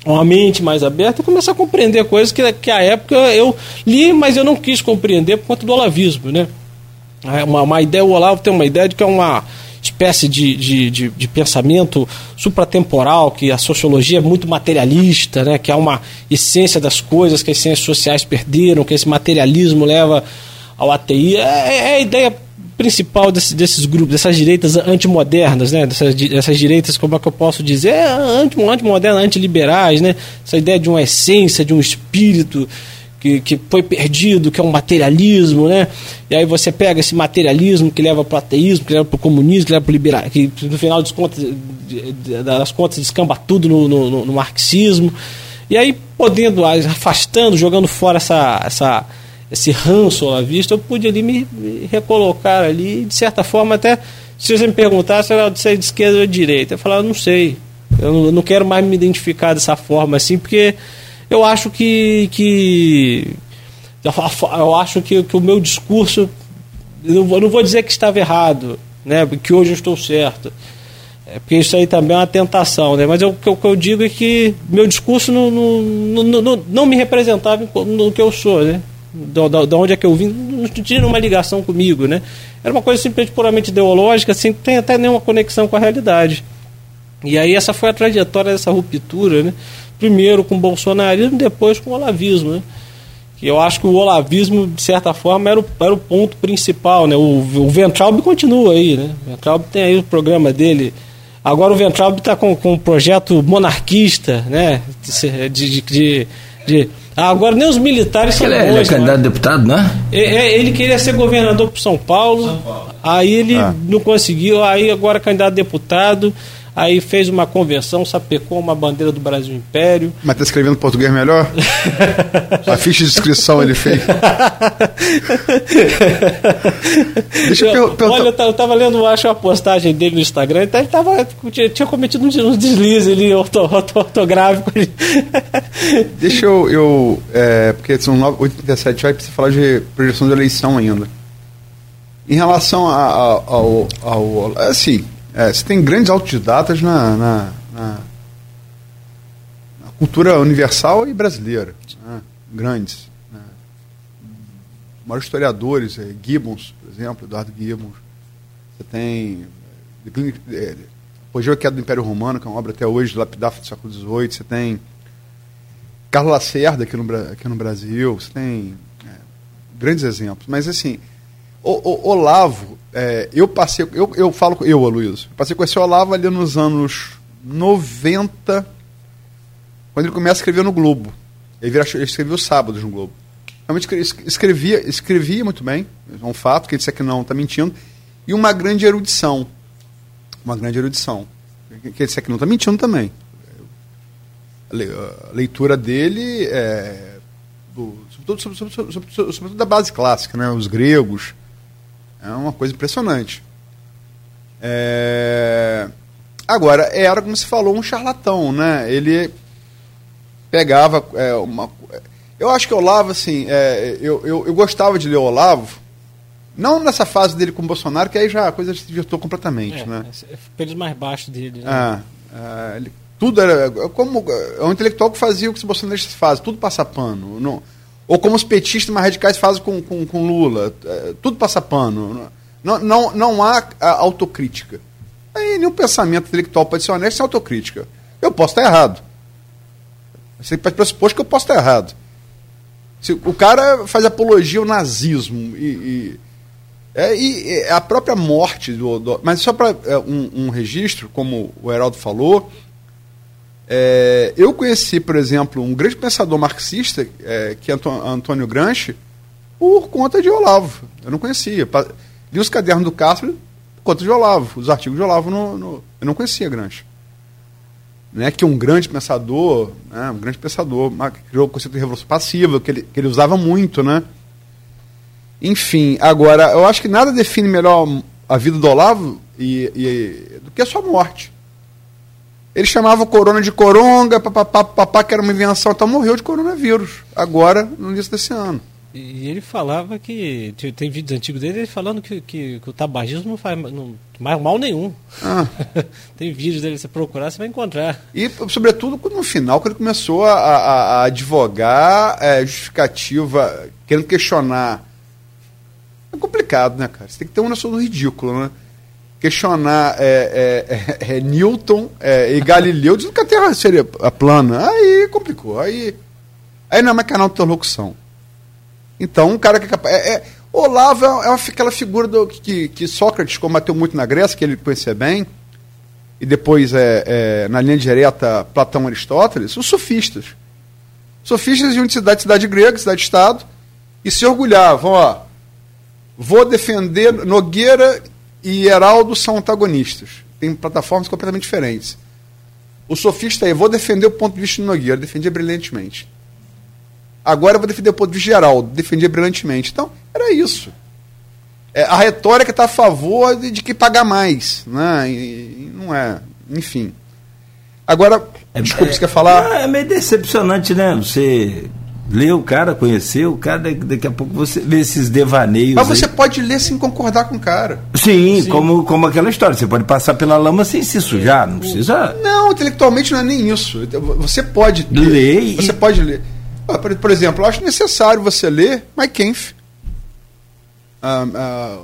uma mente mais aberta e começar a compreender coisas que, que à época eu li, mas eu não quis compreender por conta do olavismo, né? Uma, uma ideia, o Olavo tem uma ideia de que é uma espécie de, de, de, de, pensamento supratemporal, que a sociologia é muito materialista, né? que há uma essência das coisas que as ciências sociais perderam, que esse materialismo leva ao ATI. É, é, é a ideia principal desse, desses grupos, dessas direitas antimodernas, né? dessas, dessas direitas, como é que eu posso dizer, é anti, antimodernas, antiliberais, né? essa ideia de uma essência, de um espírito que, que foi perdido, que é um materialismo, né? E aí você pega esse materialismo que leva para o ateísmo, que leva para o comunismo, que leva para o liberalismo, que no final das contas, das contas descamba tudo no, no, no marxismo. E aí, podendo, afastando, jogando fora essa, essa, esse ranço à vista, eu pude ali me, recolocar ali, de certa forma, até se você me perguntasse, era de esquerda ou de direita, eu falava, não sei, eu não quero mais me identificar dessa forma assim, porque eu acho que, que eu acho que, que o meu discurso, eu não vou dizer que estava errado, né, que hoje eu estou certo, é, porque isso aí também é uma tentação, né, mas o que eu digo é que meu discurso não, não, não, não, não me representava no que eu sou, né, de onde é que eu vim, não tinha uma ligação comigo, né, era uma coisa simplesmente puramente ideológica, sem tem até nenhuma conexão com a realidade. E aí essa foi a trajetória dessa ruptura, né? Primeiro com o bolsonarismo, depois com o olavismo, né? eu acho que o olavismo, de certa forma, era o, era o ponto principal, né? O, o Ventralb continua aí, né? O Ventralb tem aí o programa dele. Agora o Ventralb está com, com um projeto monarquista, né? De, de, de, de ah, agora nem os militares são ele, bons, ele é candidato a deputado, né? É, ele queria ser governador por São Paulo, São Paulo. aí ele ah. não conseguiu, aí agora candidato a deputado aí fez uma conversão, sapecou uma bandeira do Brasil Império. Mas está escrevendo português melhor? a ficha de inscrição ele fez. Deixa eu, perguntar. Olha, eu estava lendo, acho, a postagem dele no Instagram, então ele tava, tinha, tinha cometido um deslize ali ortográfico. Deixa eu. eu é, porque são 8h37, vai precisar falar de projeção de eleição ainda. Em relação ao, ao, ao assim, é, você tem grandes autodidatas na, na, na, na cultura universal e brasileira. Né? Grandes. Né? Maiores historiadores, é, Gibbons, por exemplo, Eduardo Gibbons. Você tem. É, Apogeu Queda do Império Romano, que é uma obra até hoje, lapidável do século XVIII. Você tem Carlos Lacerda aqui no, aqui no Brasil. Você tem é, grandes exemplos. Mas, assim, o, o Olavo, é, eu passei, eu, eu falo, eu, Aloysio, passei com esse Olavo ali nos anos 90, quando ele começa a escrever no Globo. Ele, vira, ele escrevia os sábados no Globo. Realmente escrevia, escrevia muito bem, é um fato, que ele disse que não está mentindo, e uma grande erudição. Uma grande erudição. Que ele disse que não está mentindo também. A leitura dele é. Do, sobretudo, sobretudo, sobretudo, sobretudo, da base clássica, né? os gregos, é uma coisa impressionante. É... Agora, era, como se falou, um charlatão, né? Ele pegava é, uma... Eu acho que Olavo, assim, é, eu, eu, eu, gostava de ler Olavo, não nessa fase dele com o Bolsonaro, que aí já a coisa se desvirtou completamente, é, né? É, pelos mais baixos dele. Né? É, ele, tudo era... Como, é um intelectual que fazia o que os bolsonaristas fazem, tudo passa pano. Não, ou como os petistas mais radicais fazem com, com, com Lula. É, tudo passa pano. Não, não, não há autocrítica. Aí nenhum pensamento intelectual pode ser honesto sem autocrítica. Eu posso estar errado. Você pode pressuposto que eu posso estar errado. Se o cara faz apologia ao nazismo e, e, é, e a própria morte do, do mas só para é, um, um registro, como o Heraldo falou, é, eu conheci, por exemplo, um grande pensador marxista, é, que é Antônio Gramsci, por conta de Olavo. Eu não conhecia. Li os cadernos do Castro por conta de Olavo, os artigos de Olavo. No, no, eu não conhecia Gramsci. Não é que um grande pensador, né, um grande pensador, criou o conceito de revolução passiva, que ele, que ele usava muito, né? Enfim, agora, eu acho que nada define melhor a vida do Olavo e, e, do que a sua morte. Ele chamava o corona de coronga, papapá, papá, que era uma invenção, então morreu de coronavírus, agora, no início desse ano. E ele falava que. Tem vídeos antigos dele ele falando que, que, que o tabagismo não faz não, mais mal nenhum. Ah. tem vídeos dele, se procurar, você vai encontrar. E, sobretudo, no final, quando ele começou a, a, a advogar é, justificativa, querendo questionar. É complicado, né, cara? Você tem que ter uma noção do ridículo, né? Questionar é, é, é, é Newton é, e Galileu dizendo que a Terra seria plana. Aí complicou. Aí, aí não é mais canal de interlocução. Então, um cara que é capaz. É, Olavo é, aquela figura do, que, que Sócrates combateu muito na Grécia, que ele conhecia bem, e depois, é, na linha direta, Platão e Aristóteles, os sofistas. Sofistas iam de cidade, cidade grega, cidade-estado, e se orgulhavam, ó, vou defender Nogueira e Heraldo são antagonistas. Tem plataformas completamente diferentes. O sofista aí, vou defender o ponto de vista de Nogueira, defendia brilhantemente. Agora eu vou defender o ponto de vista de Heraldo, defendia brilhantemente. Então, era isso. É, a retórica está a favor de, de, que pagar mais. Né? E, não é. Enfim. Agora, é, desculpa, é, você quer falar? É meio decepcionante, né? Você Lê o cara, conhecer o cara, daqui a pouco você vê esses devaneios. Mas você aí. pode ler sem concordar com o cara. Sim, Sim, Como, como aquela história. Você pode passar pela lama sem se sujar, não precisa. Não, intelectualmente não é nem isso. Você pode ler. ler você pode ler. Ah, por, exemplo, eu acho necessário você ler Mike Kempf. Ah, ah,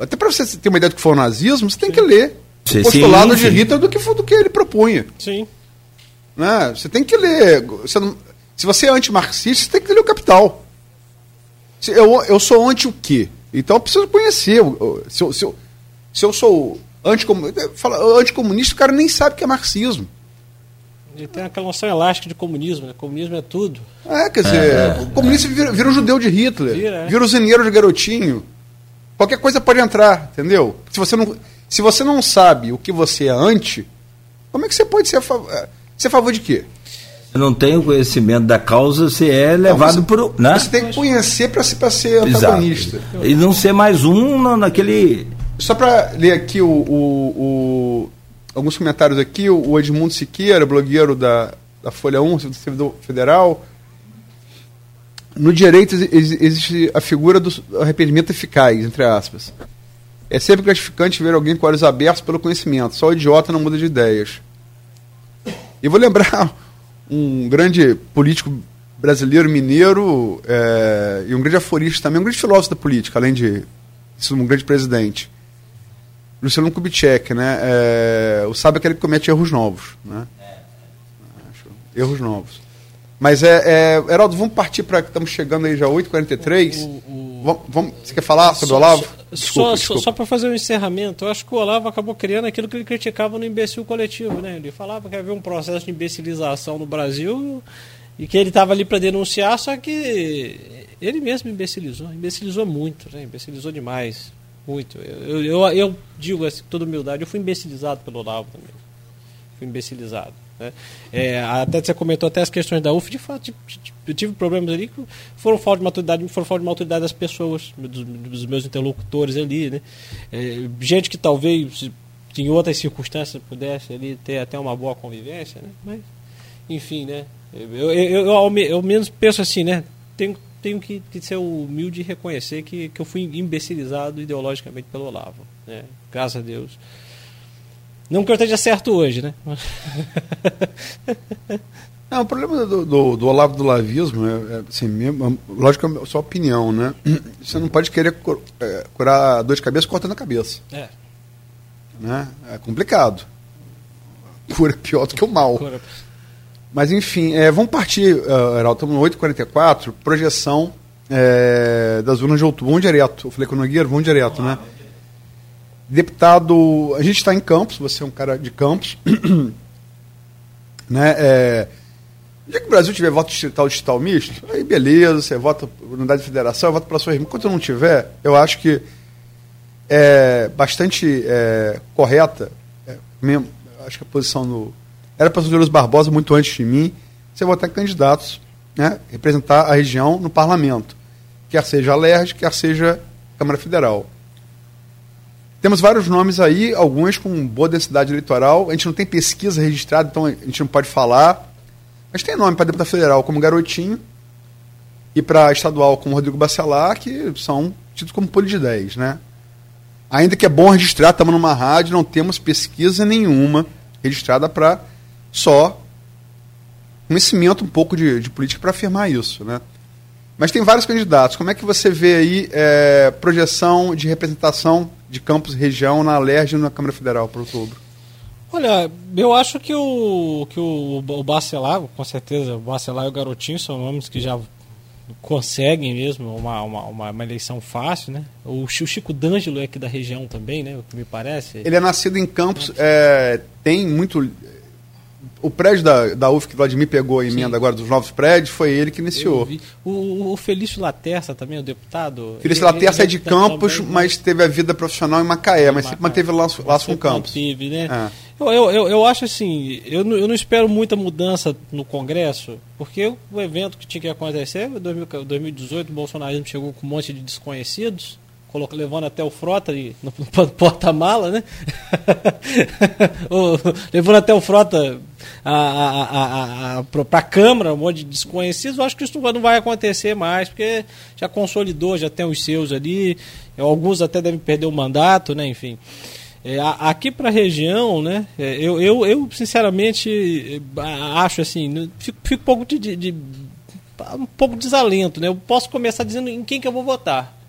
até para você ter uma ideia do que foi o nazismo, você tem sim. que ler sim, o postulado sim, de Hitler do que, do que ele propunha. Sim. Né? Você tem que ler. Você não, se você é antimarxista, você tem que ler o Capital. Eu, eu sou anti o quê? Então eu preciso conhecer. Se eu, se eu, se eu sou anticomunista, o cara nem sabe o que é marxismo. Ele tem aquela noção elástica de comunismo, né? Comunismo é tudo. É, quer dizer, é, o comunista vira, vira, o judeu de Hitler, vira, é. vira o zeneiro de garotinho. Qualquer coisa pode entrar, entendeu? Se você não, se você não sabe o que você é anti, como é que você pode ser a, favor, é, ser a favor de quê? Não tem o conhecimento da causa, você é levado não, por. Né? Você tem que conhecer para ser, antagonista. Exato. E não ser mais um naquele. Só para ler aqui o, o, o, alguns comentários aqui, o Edmundo Siqueira, blogueiro da, da Folha 1, servidor federal. No direito existe a figura do arrependimento eficaz, entre aspas. É sempre gratificante ver alguém com olhos abertos pelo conhecimento. Só o idiota não muda de ideias. E vou lembrar um grande político brasileiro, mineiro, é, e um grande aforista também, um grande filósofo da política, além de ser um grande presidente. Luciano Kubitschek, né? É, o sábio é aquele que comete erros novos, né? Erros novos. Mas é, é Heraldo, vamos partir para estamos chegando aí já 8h43. O, o, vamos, vamos, você quer falar sobre o Olavo? Desculpa, só, só para fazer um encerramento, eu acho que o Olavo acabou criando aquilo que ele criticava no imbecil coletivo, né? Ele falava que havia um processo de imbecilização no Brasil e que ele estava ali para denunciar, só que ele mesmo imbecilizou, imbecilizou muito, né? imbecilizou demais, muito. Eu, eu, eu digo assim, com toda humildade, eu fui imbecilizado pelo Olavo também. Fui imbecilizado. Né? É, até você comentou até as questões da UF, de fato, eu tive problemas ali que foram falta de maturidade, foram falta de maturidade das pessoas, dos, dos meus interlocutores ali, né? É, gente que talvez em outras circunstâncias pudesse ali ter até uma boa convivência, né? Mas, enfim, né? Eu, eu, eu, eu, eu menos penso assim, né? Tenho, tenho que, que, ser humilde e reconhecer que, que eu fui imbecilizado ideologicamente pelo Olavo, né? Graças a Deus. Não que eu esteja certo hoje, né? Não, o problema do, do, do Olavo do Lavismo é, é assim, mesmo, lógico, é a sua opinião, né? Você não pode querer é, curar dor de cabeça cortando a cabeça. É. Né? É complicado. Cura pior do que o mal. Cura. Mas, enfim, é, vamos partir, uh, Heraldo, estamos no 8h44, projeção é, das urnas de outubro. Vamos direto. Eu falei com o Nogueira, vamos direto, né? Deputado, a gente está em Campos, você é um cara de Campos. né? É, dia que o Brasil tiver voto distrital digital misto, aí beleza, você vota por unidade de federação, vota para sua irmã. Enquanto não tiver, eu acho que é bastante é, correta, é, mesmo, acho que a posição no. Era para o Luiz Barbosa muito antes de mim, você votar candidatos, né, representar a região no parlamento, quer seja a LERJ, quer seja a Câmara Federal. Temos vários nomes aí, alguns com boa densidade eleitoral. A gente não tem pesquisa registrada, então a gente não pode falar. Mas tem nome para deputado federal como Garotinho e para estadual como Rodrigo Bacelar, que são tidos como poli de 10, né? Ainda que é bom registrar, estamos numa rádio, não temos pesquisa nenhuma registrada para só conhecimento um pouco de, de política para afirmar isso, né? Mas tem vários candidatos. Como é que você vê aí é, projeção de representação de Campos região na Alerj e na Câmara Federal para outubro? Olha, eu acho que o, que o, o Bacelar, com certeza, o Bacelar e o Garotinho são nomes que já conseguem mesmo uma, uma, uma, uma eleição fácil, né? O Chico D'Angelo é aqui da região também, né? O que me parece. Ele é nascido em Campos, é, tem muito o prédio da, da UF que o Vladimir pegou a emenda Sim. agora dos novos prédios, foi ele que iniciou. O, o Felício Laterça também, o deputado. Felício Laterça é de Campos, também, mas teve a vida profissional em Macaé, mas sempre manteve laço, laço com Campos. Manteve, né? É. Eu, eu, eu, acho assim, eu não, eu não espero muita mudança no Congresso, porque o evento que tinha que acontecer, em 2018, o bolsonarismo chegou com um monte de desconhecidos, levando até o Frota no, no porta-mala, né? levando até o Frota para a Câmara, um monte de desconhecidos, eu acho que isso não vai acontecer mais, porque já consolidou, já tem os seus ali, alguns até devem perder o mandato, né? Enfim. É, aqui para a região, né, é, eu, eu, eu, sinceramente acho assim, fico, fico um pouco de, de, de, um pouco desalento, né? Eu posso começar dizendo em quem que eu vou votar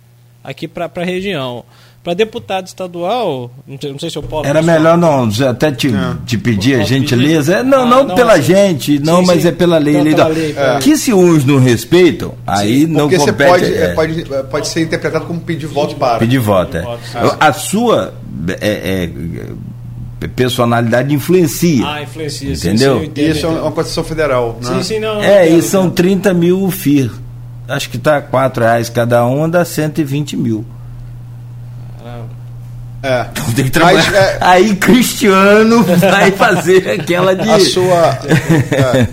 aqui para a região. Para deputado estadual, não sei, não sei se eu posso. Era melhor não, até te, É. te pedir a gentileza. pedir? É, não, Ah, não, não, pela gente, não, sim, mas sim. é pela lei. Lei pela da- lei. Que se uns não respeitam, aí não Porque você compete. pode, é, é, pode, é, pode ser interpretado como pedir voto para. pedir voto. é. A sua é, é, personalidade influencia. Ah, influencia. sim, Entendeu? sim, Isso é uma Constituição Federal, né? Sim, sim, não. É, e são entendo. 30 mil FIR. Acho que tá R$ reais cada um, dá 120 mil. É. Tem que Mas, trabalhar. é, Aí Cristiano vai fazer aquela de. a sua. É,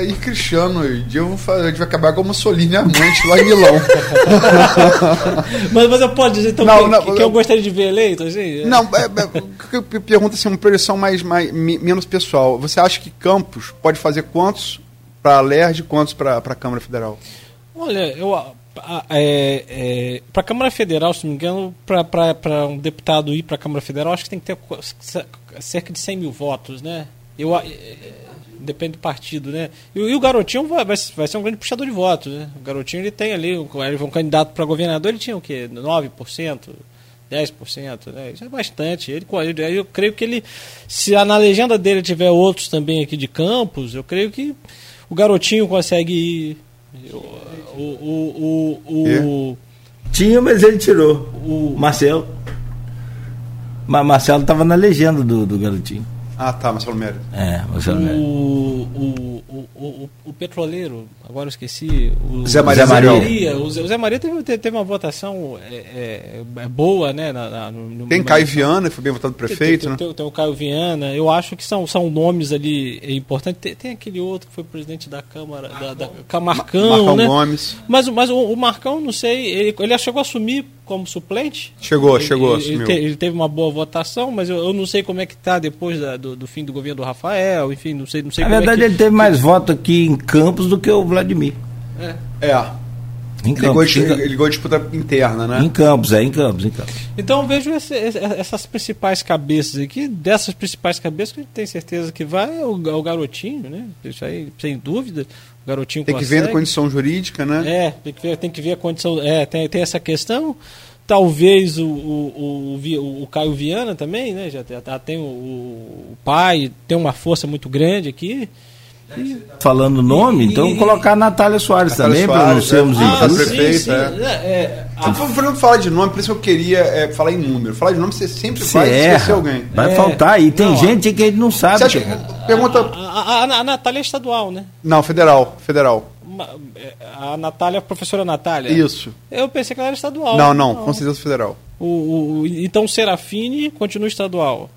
é, e Cristiano, um dia eu vou fazer, a gente vai acabar como Mussolini amante lá em Milão. Mas, mas eu posso dizer então Não, que, não, que, que eu gostaria de ver eleito, assim? Não, é, é, eu pe- pergunto assim, uma projeção mais, mais, menos pessoal. Você acha que Campos pode fazer quantos para a LERJ e quantos para a Câmara Federal? Olha, eu. é, é, para a Câmara Federal, se não me engano, para um deputado ir para a Câmara Federal, acho que tem que ter cerca de 100 mil votos, né? Eu, é, depende do partido, né? E, e o Garotinho vai, vai, ser um grande puxador de votos, né? O Garotinho ele tem ali, ele foi um candidato para governador, ele tinha o quê? 9%? 10%, né? Isso é bastante. Ele- eu creio que ele, se na legenda dele tiver outros também aqui de Campos, eu creio que o garotinho consegue ir. O, o, o, o, Tinha, mas ele tirou. o, Marcelo. Mas Marcelo estava na legenda do, do garotinho. Ah, tá, Marcelo Mérito. É, Marcelo. Neto. o, o, o, o, o petroleiro, agora eu esqueci. O Zé Maria Zé Maria. Maria. O Zé, o Zé Maria teve, teve teve uma votação é, é, é boa, né? Na, na- no- no- Tem Caio. Viana, que foi bem votado prefeito, tem, né? tem, tem o Caio Viana, eu acho que são, são nomes ali importantes. Tem, tem aquele outro que foi presidente da Câmara, da, da Ca- Marcão, Marcão né? Gomes. Mas, mas o, o Marcão, não sei, ele, ele chegou a assumir como suplente? Chegou, Ele- chegou, ele, te- ele teve uma boa votação, mas eu, eu não sei como é que está depois da- do, do fim do governo do Rafael, enfim, não sei, não sei Na como verdade, é que... ele teve mais voto aqui em Campos do que o Vladimir. É. É. Em Ele ligou, Campos. Em, ele ligou a disputa interna, né? em Campos, é, em Campos, em Campos. Então eu vejo esse- essas principais cabeças aqui, dessas principais cabeças que a gente tem certeza que vai é o, é o garotinho, né? Isso aí, sem dúvida. O garotinho Tem que ver na consegue. condição jurídica, né? É, tem que ver, tem que ver a condição. É, tem, tem essa questão. Talvez o, o, o, o Caio Viana também, né? Já, já- já tem o, o pai, tem uma força muito grande aqui. Falando o nome, E- então e- colocar a Natália Soares Natália também, para não sermos é. Ah, injustos. sim. prefeito, é. é, é, Ah, não falar de nome, por isso que eu queria é, falar em número. Falar de nome, você sempre Você vai esquecer erra, alguém. vai É. faltar. E tem Não, gente que a gente não sabe. Você acha pergunta. a, a, a Natália é estadual, né? Não, federal. Federal. A Natália, a professora Natália. Isso. Eu pensei que ela era estadual. Não, não, com certeza federal. O, o- o- então o Serafine continua estadual.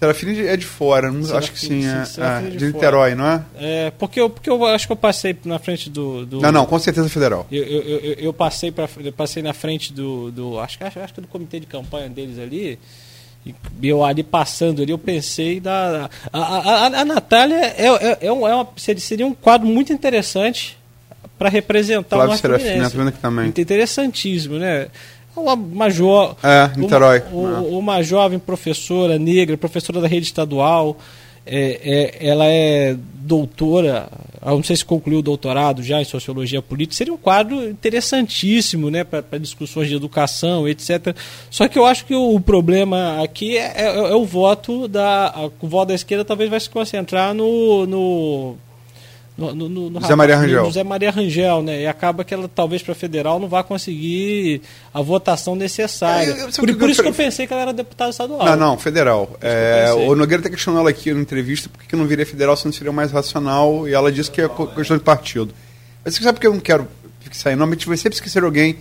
Serafine é de fora, não, Serafine, acho que sim, sim, é, Serafine é, de de. Niterói, não é? É, porque, eu, porque eu acho que eu passei na frente do. do Não, não, com certeza federal. Eu, eu, eu, eu passei para eu passei na frente do, do acho, que- acho, acho que do comitê de campanha deles ali. E eu ali passando ali, eu pensei da. A, a, a, a Natália é, é, é, um, é uma, seria, seria um quadro muito interessante para representar Flávio o Serafim, Fluminense. aqui também. Interessantíssimo, né? Uma, uma jo... É, Niterói. Uma, o- uma jovem professora negra, professora da rede estadual. é, é, ela é doutora, não sei se concluiu o doutorado já em sociologia política. Seria um quadro interessantíssimo né, para discussões de educação, etc. Só que eu acho que o, o problema aqui é, é- é o voto da. a- o voto da esquerda talvez vai se concentrar no. no no, no, no- no Zé Maria Rangel. no Zé Maria Rangel, né? E acaba que ela talvez para federal não vá conseguir a votação necessária. É, eu- eu- por, por isso que eu pensei que ela era deputada estadual. Não, não, federal. É, o Nogueira até questionou ela aqui na entrevista por que que não viria federal se não seria mais racional, e ela disse que é questão de partido. Mas você sabe por que eu não quero fixar em nome? A gente vai sempre esquecer alguém.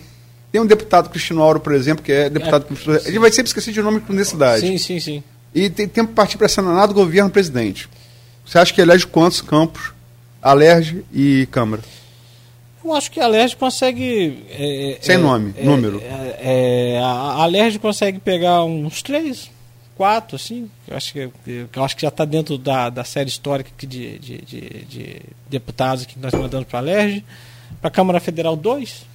Tem um deputado Cristino Auro, por exemplo, que é deputado. É, gente vai sempre esquecer de nome com necessidade. Sim, sim, sim. E tem tempo para partir para Senado, governo, presidente. Você acha que elege quantos campos? Alerge e Câmara. Eu acho que a Alerj consegue. é, Sem é, nome, é, número. é, é, a Alerj consegue pegar uns três, quatro, assim. Eu acho que, eu acho que já está dentro da, da série histórica aqui de, de, de, de deputados que nós mandamos para a Alerj. Para a Câmara Federal, dois.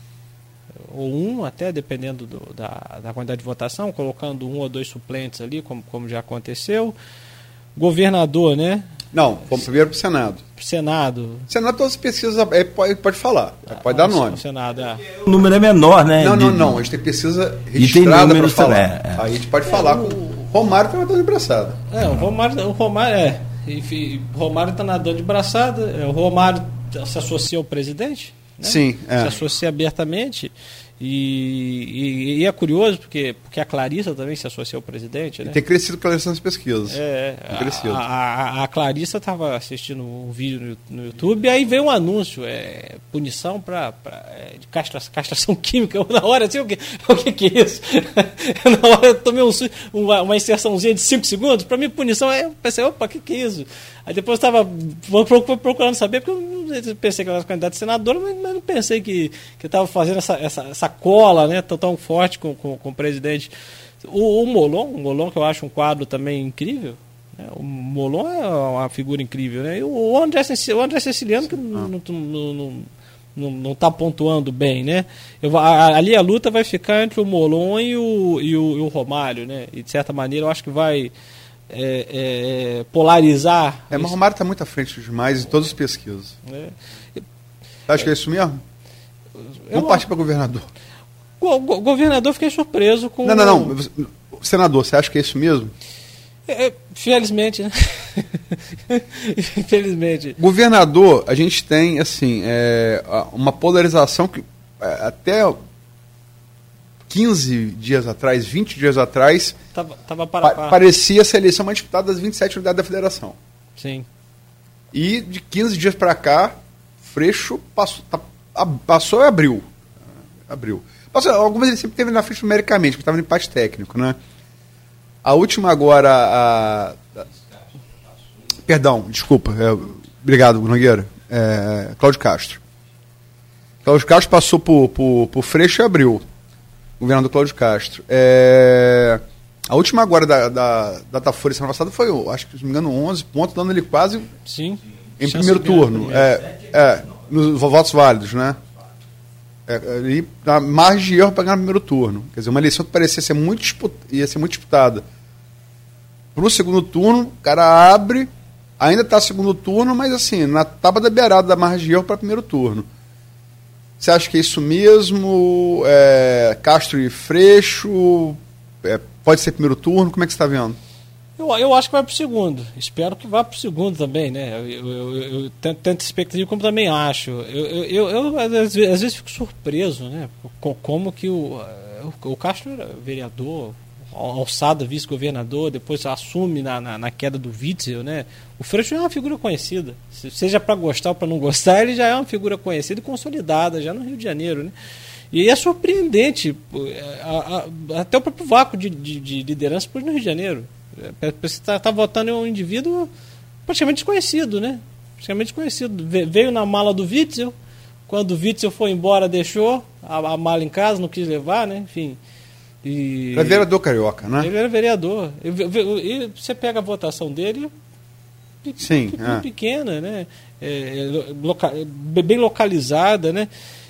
Ou um, até, dependendo do- da, da quantidade de votação, colocando um ou dois suplentes ali, como, como já aconteceu. Governador, né? Não, vamos primeiro para o Senado. Senado. Senado, todas as pesquisas, é, pode, pode falar, pode dar nome. Senado, é. O número é menor, né? Não, não, não, a gente tem pesquisa E tem registrada para falar. também, é. Aí a gente pode falar com o Romário tem uma dor de braçada. É, o Romário, o Romário é. Enfim, o Romário está nadando de braçada. é, O Romário se associa ao presidente. né? Sim, é. Se associa abertamente. E, e- e é curioso porque, porque a Clarissa também se associa ao presidente. Né? Tem crescido com essas pesquisas. É, crescido. a, a, a Clarissa estava assistindo um vídeo no, no YouTube e aí veio um anúncio, é, punição para de castra, castração química. Eu, na hora, assim, o que, o que, que é isso? na hora eu tomei um, uma, uma inserçãozinha de 5 segundos, para mim punição, aí eu pensei, opa, o que, que é isso? Aí depois eu estava procurando saber, porque eu pensei que ela era candidata a senadora, mas, mas não pensei que estava fazendo essa, essa, essa cola né, tão, tão forte com, com, com o presidente. O, o Molon, o Molon, que eu acho um quadro também incrível. né, O Molon é uma figura incrível, né? E o André, o André Ceciliano, que não, não, não, não, não, tá pontuando bem, né? Eu, a- ali a luta vai ficar entre o Molon e o, e o, e o Romário, né? E de certa maneira eu acho que vai é, é, polarizar. É, mas o Romário está muito à frente demais em todas as pesquisas. né? Acho que é isso mesmo? Eu- Vamos partir para governador. O go- governador fiquei surpreso com. Não, não, não. Senador, você acha que é isso mesmo? É, é, felizmente, né? Infelizmente. Governador, a gente tem, assim, é, uma polarização que é, até 15 dias atrás, 20 dias atrás, Tava, tava para pa- par. parecia ser a eleição mais disputada das 27 unidades da federação. Sim. E de 15 dias para cá, Freixo passou, tá- a- passou e abriu. Abriu. Passou, algumas ele sempre teve na frente numericamente, porque estava no empate técnico, né? A última agora, a, a- perdão, desculpa, é, obrigado, Nogueira. É, Cláudio Castro. Cláudio Castro passou por, por, por Freixo e abriu. Governador Cláudio Castro. É, a última agora da, da Datafolha semana passada foi, acho que, se não me engano, 11 pontos, dando ele quase Sim. em Chance primeiro turno. É, é, nos votos válidos, né? É, ali, na margem de erro para ganhar no primeiro turno. Quer dizer, uma eleição que parecia ser muito, ia ser muito disputada. Para o segundo turno, o cara abre, ainda está segundo turno, mas assim, na tábua da beirada da margem de erro para primeiro turno. Você acha que é isso mesmo? É, Castro e Freixo? É, pode ser primeiro turno? Como é que você está vendo? Eu, eu acho que vai pro segundo. Espero que vá pro segundo também, né? Eu, eu, eu, eu tanto, expectativa como também acho. Eu, eu, eu, às, vezes, às vezes fico surpreso, né? Com, como que o, o, o Castro era vereador, alçado vice-governador, depois assume na, na, na queda do Witzel, né? O Freixo é uma figura conhecida. Se- Seja para gostar ou para não gostar, ele já é uma figura conhecida e consolidada, já no Rio de Janeiro, né? E é surpreendente, é, a- a- até o próprio vácuo de, de, de liderança por no Rio de Janeiro. É, Você está tá votando em um indivíduo praticamente desconhecido, né? Praticamente desconhecido. Ve- Veio na mala do Witzel, quando o Witzel foi embora, deixou a, a mala em casa, não quis levar, né? Enfim. E, Era vereador carioca, né? ele era vereador. E, você pega a votação dele, Sim, é. pequena, né? É, é, loca- bem localizada, né?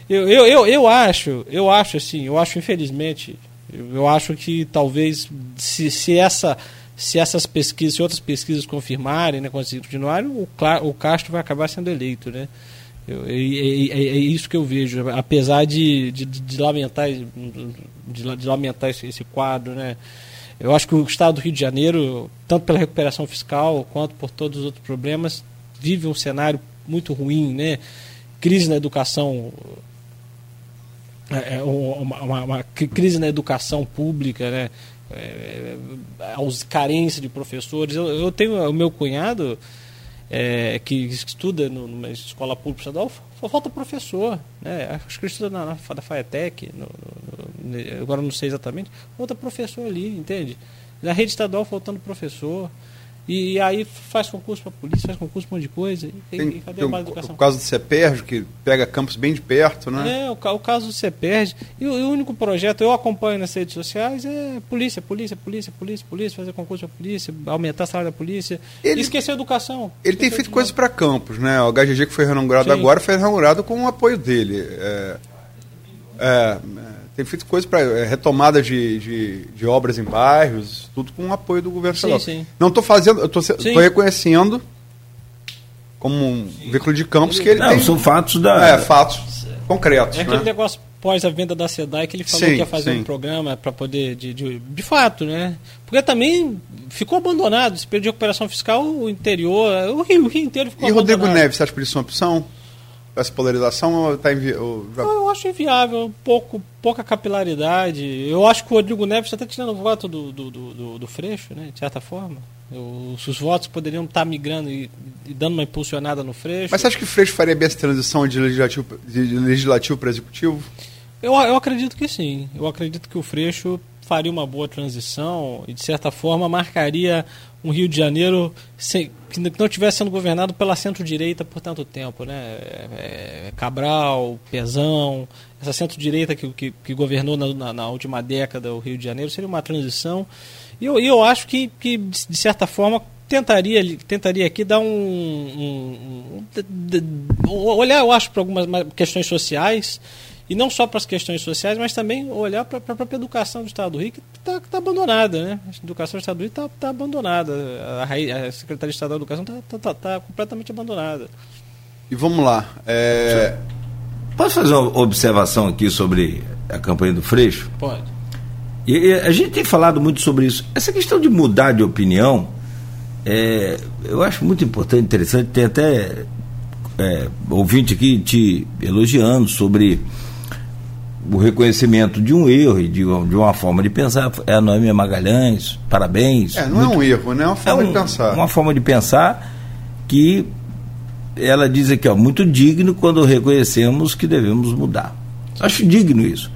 Eu, eu, eu, eu acho, eu acho assim, eu acho infelizmente, eu, eu acho que talvez se, se essa se essas pesquisas, se outras pesquisas confirmarem, né, continuarem, o, o Castro vai acabar sendo eleito, né? Eu- é, é- isso que eu vejo, apesar de, de, de lamentar, de, de lamentar esse, esse quadro, né? Eu acho que o Estado do Rio de Janeiro, tanto pela recuperação fiscal quanto por todos os outros problemas, vive um cenário muito ruim, né? Crise na educação, é, é, uma, uma- uma crise na educação pública, né? É, aos carência de professores. Eu, eu tenho o meu cunhado é, que estuda numa escola pública estadual, falta professor, né? Acho que estuda na, na FAETEC, no- no- no- agora não sei exatamente, falta professor ali, entende? Na rede estadual faltando professor. E, aí faz concurso para polícia, faz concurso para um monte de coisa. E, Tem, e cadê tem o, educação? o caso do CEPERJ, que pega campos bem de perto, né? É, o, o caso você perde. E o, o único projeto eu acompanho nas redes sociais é polícia, polícia, polícia, polícia, polícia, fazer concurso para polícia, aumentar a salário da polícia. Ele- e esquecer a educação. Ele tem feito coisas para campos, né? O HGG que foi Sim. agora foi reinaugurado com o apoio dele. É, é, tem feito coisas para retomada de, de, de obras em bairros, tudo com o apoio do governo Sim, estadual. sim. Não estou fazendo, eu estou Sim. reconhecendo como um veículo de campos que ele Não, tem. são fatos da. É, fatos concretos. É aquele né? negócio pós a venda da SEDAI que ele falou Sim, que ia fazer sim. um programa para poder, de, de, de fato, né? Porque também ficou abandonado. Esse período de recuperação fiscal, o interior, o Rio, o Rio inteiro ficou E Rodrigo abandonado. Neves, você acha que isso é uma opção? Essa polarização tá ou já- Eu acho inviável, pouco, pouca capilaridade. Eu acho que o Rodrigo Neves está até tirando o voto do, do, do, do- Freixo, né, de certa forma. Os, os votos poderiam estar migrando e, e dando uma impulsionada no Freixo. Mas você acha que Freixo faria bem essa transição de legislativo, de legislativo para executivo? Eu, eu acredito que sim. Eu acredito que o Freixo faria uma boa transição e, de certa forma, marcaria um Rio de Janeiro sem, que não estivesse sendo governado pela centro-direita por tanto tempo. Né? É, é, Cabral, Pezão, essa centro-direita que, que, que governou na, na, na última década o Rio de Janeiro seria uma transição. E eu, eu acho que, que, de certa forma, tentaria, tentaria aqui dar um, um- um- de- olhar, eu acho, para algumas ma- questões sociais e não só para as questões sociais, mas também olhar para a própria educação do Estado do Rio, que está tá abandonada. Né? A educação do Estado do Rio está tá abandonada. A, a Secretaria Estadual da Educação está tá, tá, tá completamente abandonada. E vamos lá. é, Posso fazer uma observação aqui sobre a campanha do Freixo? Pode. E, e a gente tem falado muito sobre isso. Essa questão de mudar de opinião, é, eu acho muito importante, interessante. Tem até é, ouvinte aqui te elogiando sobre o reconhecimento de um erro e de, uma- de uma forma de pensar. É a Noêmia Magalhães, parabéns. é, não é um erro, né? É uma forma É de um- pensar. Uma forma de pensar que ela diz aqui, ó, muito digno quando reconhecemos que devemos mudar. Acho digno isso.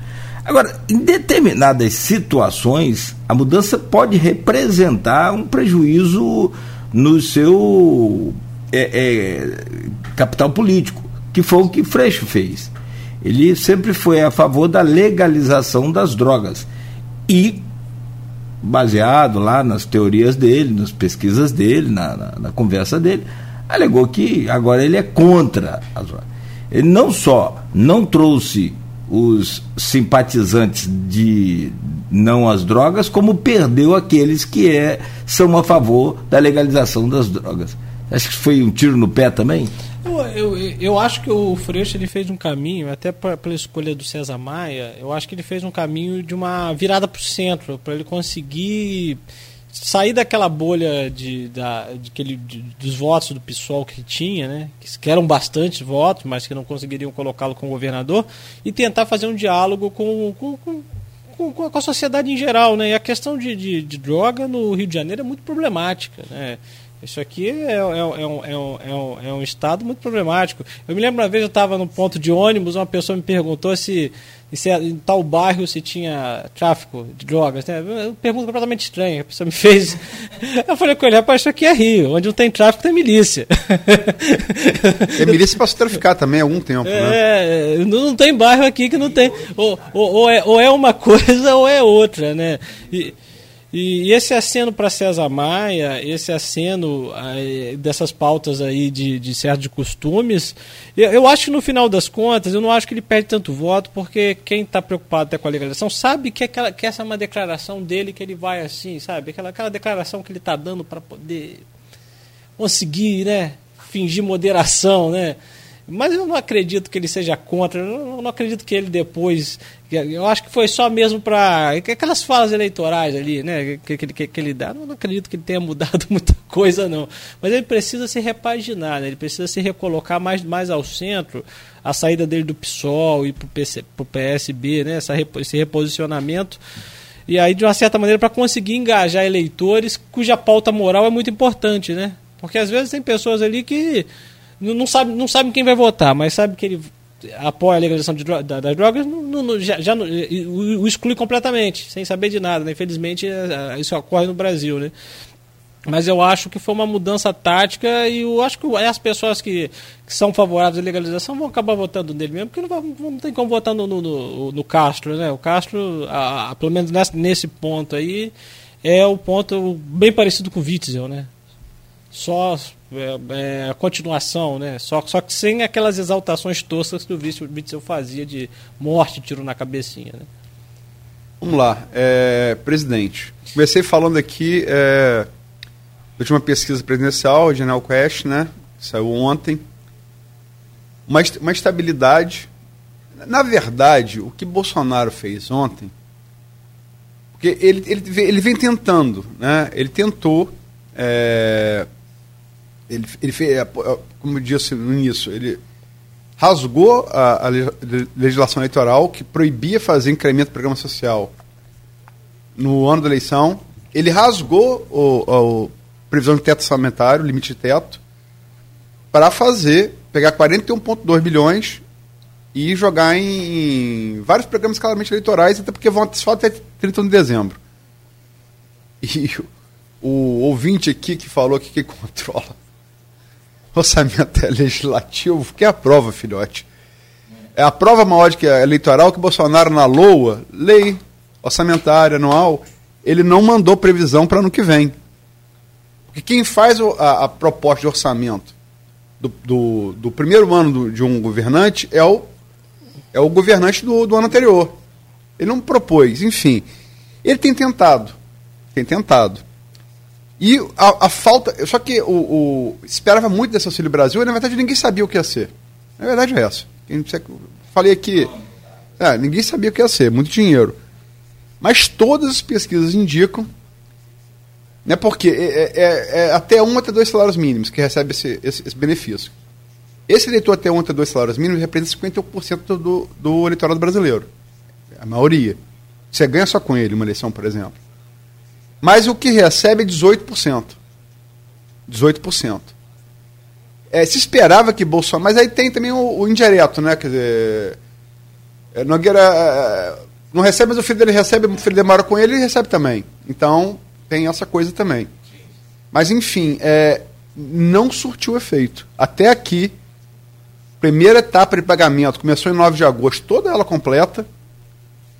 Agora, em determinadas situações, a mudança pode representar um prejuízo no seu é, é, capital político, que foi o que Freixo fez. Ele sempre foi a favor da legalização das drogas. E baseado lá nas teorias dele, nas pesquisas dele, na, na, na conversa dele, alegou que agora ele é contra as drogas. Ele não só não trouxe os simpatizantes de não às drogas, como perdeu aqueles que é, são a favor da legalização das drogas. Acho que foi um tiro no pé também? Eu, eu, eu acho que o Freixo ele fez um caminho, até pela escolha do César Maia, eu acho que ele fez um caminho de uma virada para o centro, para ele conseguir sair daquela bolha de, da, de que ele- de- dos votos do PSOL que tinha, né, que eram bastantes votos, mas que não conseguiriam colocá-lo como governador, e tentar fazer um diálogo com, com, com, com- com a sociedade em geral. Né? E a questão de, de, de droga no Rio de Janeiro é muito problemática. Né? Isso aqui é, é, é, um, é, um, é, um, é um estado muito problemático. Eu me lembro uma vez eu estava no ponto de ônibus, uma pessoa me perguntou se, se em tal bairro se tinha tráfico de drogas. Né? Uma pergunta completamente estranha. A pessoa me fez. Eu falei com ele, rapaz, isso aqui é Rio. Onde não tem tráfico tem milícia. E a milícia passou a traficar também há algum tempo, né? É, não, não tem bairro aqui que não tem. Ou, ou, ou é, ou é uma coisa ou é outra, né? E, e esse aceno para César Maia, esse aceno aí, dessas pautas aí de, de certo de costumes, eu, eu acho que no final das contas, eu não acho que ele perde tanto voto, porque quem está preocupado até com a legalização sabe que, aquela, que essa é uma declaração dele que ele vai assim, sabe? Aquela, aquela declaração que ele está dando para poder conseguir, né? Fingir moderação, né? Mas eu não acredito que ele seja contra, eu não acredito que ele depois. Eu acho que foi só mesmo para. Aquelas falas eleitorais ali, né? Que, que, que, que ele dá. Eu não acredito que ele tenha mudado muita coisa, não. Mas ele precisa se repaginar, né? ele precisa se recolocar mais, mais ao centro. A saída dele do PSOL e para o PSB, né? Essa, esse reposicionamento. E aí, de uma certa maneira, para conseguir engajar eleitores cuja pauta moral é muito importante, né? Porque às vezes tem pessoas ali que não, sabem não sabe quem vai votar, mas sabe que ele apoia a legalização de dro da, das drogas, não, não, já, já não, o, exclui completamente, sem saber de nada. Né? Infelizmente, isso ocorre no Brasil. Né? Mas eu acho que foi uma mudança tática e eu acho que as pessoas que, que são favoráveis à legalização vão acabar votando nele mesmo, porque não, não tem como votar no, no, no, no Castro. Né? O Castro, a, a, pelo menos nesse, nesse ponto aí, é o ponto bem parecido com o Witzel, né? Só é, é, a continuação, né? Só, só que sem aquelas exaltações toscas que o Witzel fazia de morte, tiro na cabecinha. Né? Vamos lá, é, presidente. Comecei falando aqui é, da última pesquisa presidencial, General Quest, né? saiu ontem. Uma, uma estabilidade. Na verdade, o que Bolsonaro fez ontem, porque ele, ele, ele vem tentando, né? Ele tentou. É, ele, ele fez, é, como eu disse no início, ele rasgou a, a legislação eleitoral que proibia fazer incremento do programa social no ano da eleição. Ele rasgou o, o previsão de teto orçamentário, limite de teto, para fazer, pegar 41,2 bilhões e jogar em, em, vários programas claramente eleitorais, até porque vão só até 31 de dezembro. E o, o ouvinte aqui que falou que quem controla orçamento legislativo, que é a prova, filhote. É a prova maior de que é eleitoral que Bolsonaro na LOA, lei orçamentária anual, ele não mandou previsão para ano que vem. Porque quem faz a, a proposta de orçamento do, do, do primeiro ano do, de um governante é o, é o governante do, do ano anterior. Ele não propôs, enfim. Ele tem tentado. Tem tentado. E a, a, falta. Só que o, o, esperava muito desse Auxílio Brasil e, na verdade, ninguém sabia o que ia ser. Na verdade é essa. Falei aqui. É, ninguém sabia o que ia ser, muito dinheiro. Mas todas as pesquisas indicam. Né, porque é, é, é até um até dois salários mínimos que recebe esse, esse, esse benefício. Esse eleitor até um até dois salários mínimos representa 51% do, do eleitorado brasileiro. A maioria. Você ganha só com ele uma eleição, por exemplo. Mas o que recebe é 18%. 18%. É, se esperava que Bolsonaro. Mas aí tem também o, o indireto, né? Quer dizer. É, Nogueira é, não recebe, mas o filho dele recebe, o filho dele mora com ele e recebe também. Então, tem essa coisa também. Mas, enfim, é, não surtiu efeito. Até aqui, primeira etapa de pagamento começou em 9 de agosto, toda ela completa.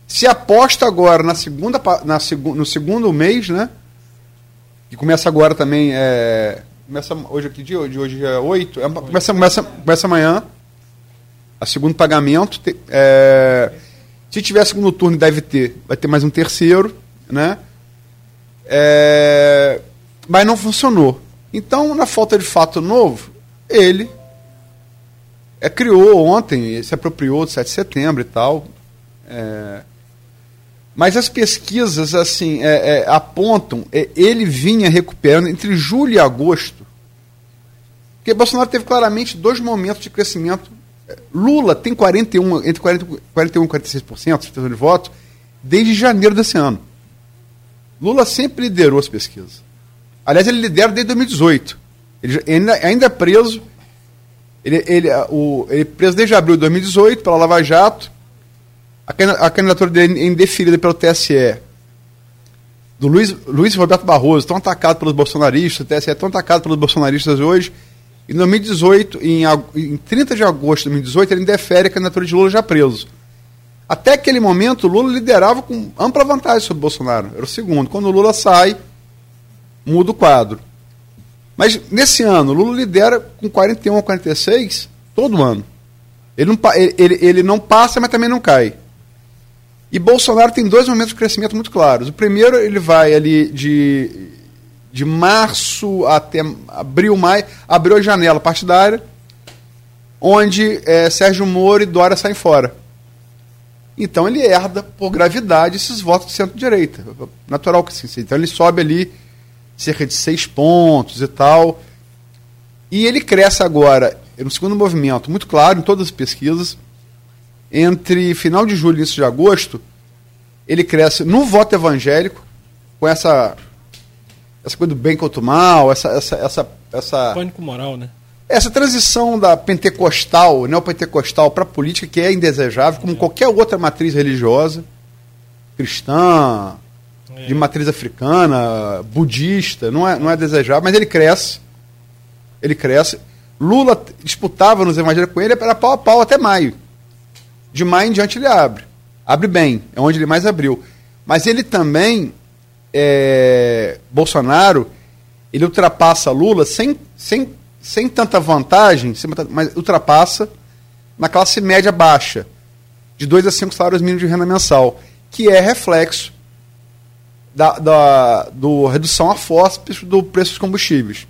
Se aposta agora na segunda, na, no segundo mês, né? Que começa agora também. É, começa hoje aqui dia, hoje, hoje é 8. É, começa, começa, começa amanhã. A segundo pagamento. É, se tiver segundo turno, deve ter. Vai ter mais um terceiro, né? É, mas não funcionou. Então, na falta de fato novo, ele é, criou ontem, se apropriou do 7 de setembro e tal. É, mas as pesquisas assim é, é, apontam, é, ele vinha recuperando entre julho e agosto. Porque Bolsonaro teve claramente dois momentos de crescimento. Lula tem 41, entre 40, 41 e 46% de voto desde janeiro desse ano. Lula sempre liderou as pesquisas. Aliás, ele lidera desde 2018. Ele ainda, ainda é preso. Ele, ele, o, ele é preso desde abril de 2018 pela Lava Jato a candidatura dele é indeferida pelo TSE, do Luiz, Luiz Roberto Barroso, tão atacado pelos bolsonaristas, o TSE é tão atacado pelos bolsonaristas hoje, em 2018, em, em 30 de agosto de 2018, ele indefere a candidatura de Lula já preso. Até aquele momento, Lula liderava com ampla vantagem sobre Bolsonaro. Era o segundo. Quando o Lula sai, muda o quadro. Mas nesse ano, Lula lidera com 41 a 46 todo ano. Ele não, ele, ele não passa, mas também não cai. E Bolsonaro tem dois momentos de crescimento muito claros. O primeiro, ele vai ali de, de março até abril, maio, abriu a janela partidária, onde é, Sérgio Moro e Dória saem fora. Então ele herda, por gravidade, esses votos de centro-direita. Natural que sim. Então ele sobe ali cerca de seis pontos e tal. E ele cresce agora, no segundo movimento, muito claro em todas as pesquisas, entre final de julho e início de agosto, ele cresce no voto evangélico, com essa, essa coisa do bem contra o mal, essa, essa, essa, essa. Pânico moral, né? Essa transição da pentecostal, neopentecostal, para a política, que é indesejável, como é. qualquer outra matriz religiosa, cristã, é. de matriz africana, budista, não é, não é desejável, mas ele cresce. Ele cresce. Lula disputava nos evangélicos com ele, era pau a pau até maio. De maio em diante ele abre. Abre bem, é onde ele mais abriu. Mas ele também, é, Bolsonaro, ele ultrapassa Lula sem, sem, sem tanta vantagem, mas ultrapassa na classe média baixa, de 2 a 5 salários mínimos de renda mensal, que é reflexo da, da do redução a fósseis do preço dos combustíveis.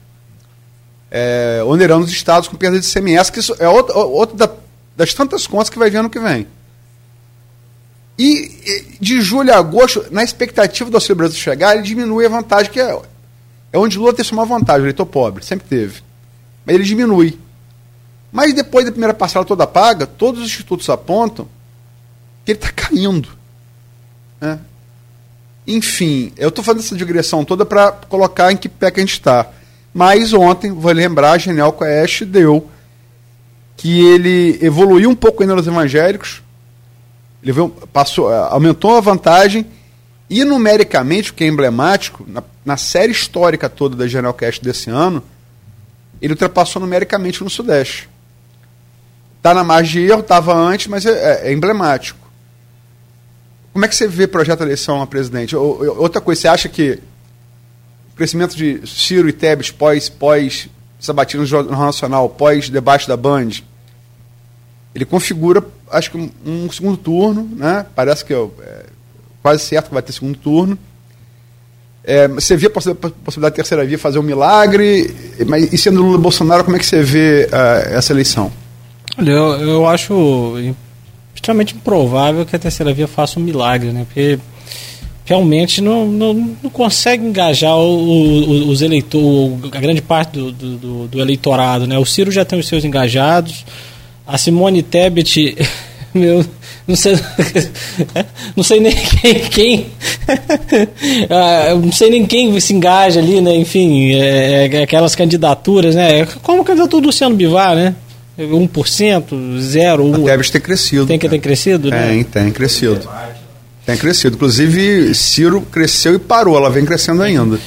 é, onerando os estados com perda de CMS, que isso é outra, outra da, das tantas contas que vai vir ano que vem. E de julho a agosto, na expectativa do Auxílio Brasil chegar, ele diminui a vantagem, que é, é onde Lula teve uma vantagem, o eleitor pobre, sempre teve. Mas ele diminui. Mas depois da primeira parcela toda paga, todos os institutos apontam que ele está caindo. Né? Enfim, eu estou fazendo essa digressão toda para colocar em que pé que a gente está. Mas ontem, vou lembrar, a Genial Quest deu que ele evoluiu um pouco ainda nos evangélicos, ele veio, passou, eh, aumentou a vantagem e numericamente, o que é emblemático, na, na série histórica toda da Genial Cast desse ano, ele ultrapassou numericamente no Sudeste. Está na margem de erro, estava antes, mas é, é, é, emblemático. Como é que você vê projeto de eleição a presidente? Outra coisa, você acha que o crescimento de Ciro e Tebet pós, pós sabatina no Jornal Nacional, pós debate da Band, ele configura, acho que um, segundo turno, né? Parece que é, é, quase certo que vai ter segundo turno. É, você vê a possibilidade de terceira via fazer um milagre, mas e sendo Lula Bolsonaro, como é que você vê uh, essa eleição? Olha, eu, eu acho extremamente improvável que a terceira via faça um milagre, né? Porque realmente não, não, não consegue engajar o, o, os eleitores, a grande parte do, do, do, eleitorado, né? O Ciro já tem os seus engajados, a Simone Tebet, meu, não sei, não sei nem quem, quem ah, não sei nem quem se engaja ali, né? Enfim, é, é aquelas candidaturas, né? Como a candidatura do Luciano Bivar, né? 1%, 0, 1. A Tebet tem crescido. Tem que ter crescido, né? Tem, tem crescido. Tem crescido. Inclusive, Ciro cresceu e parou, ela vem crescendo ainda.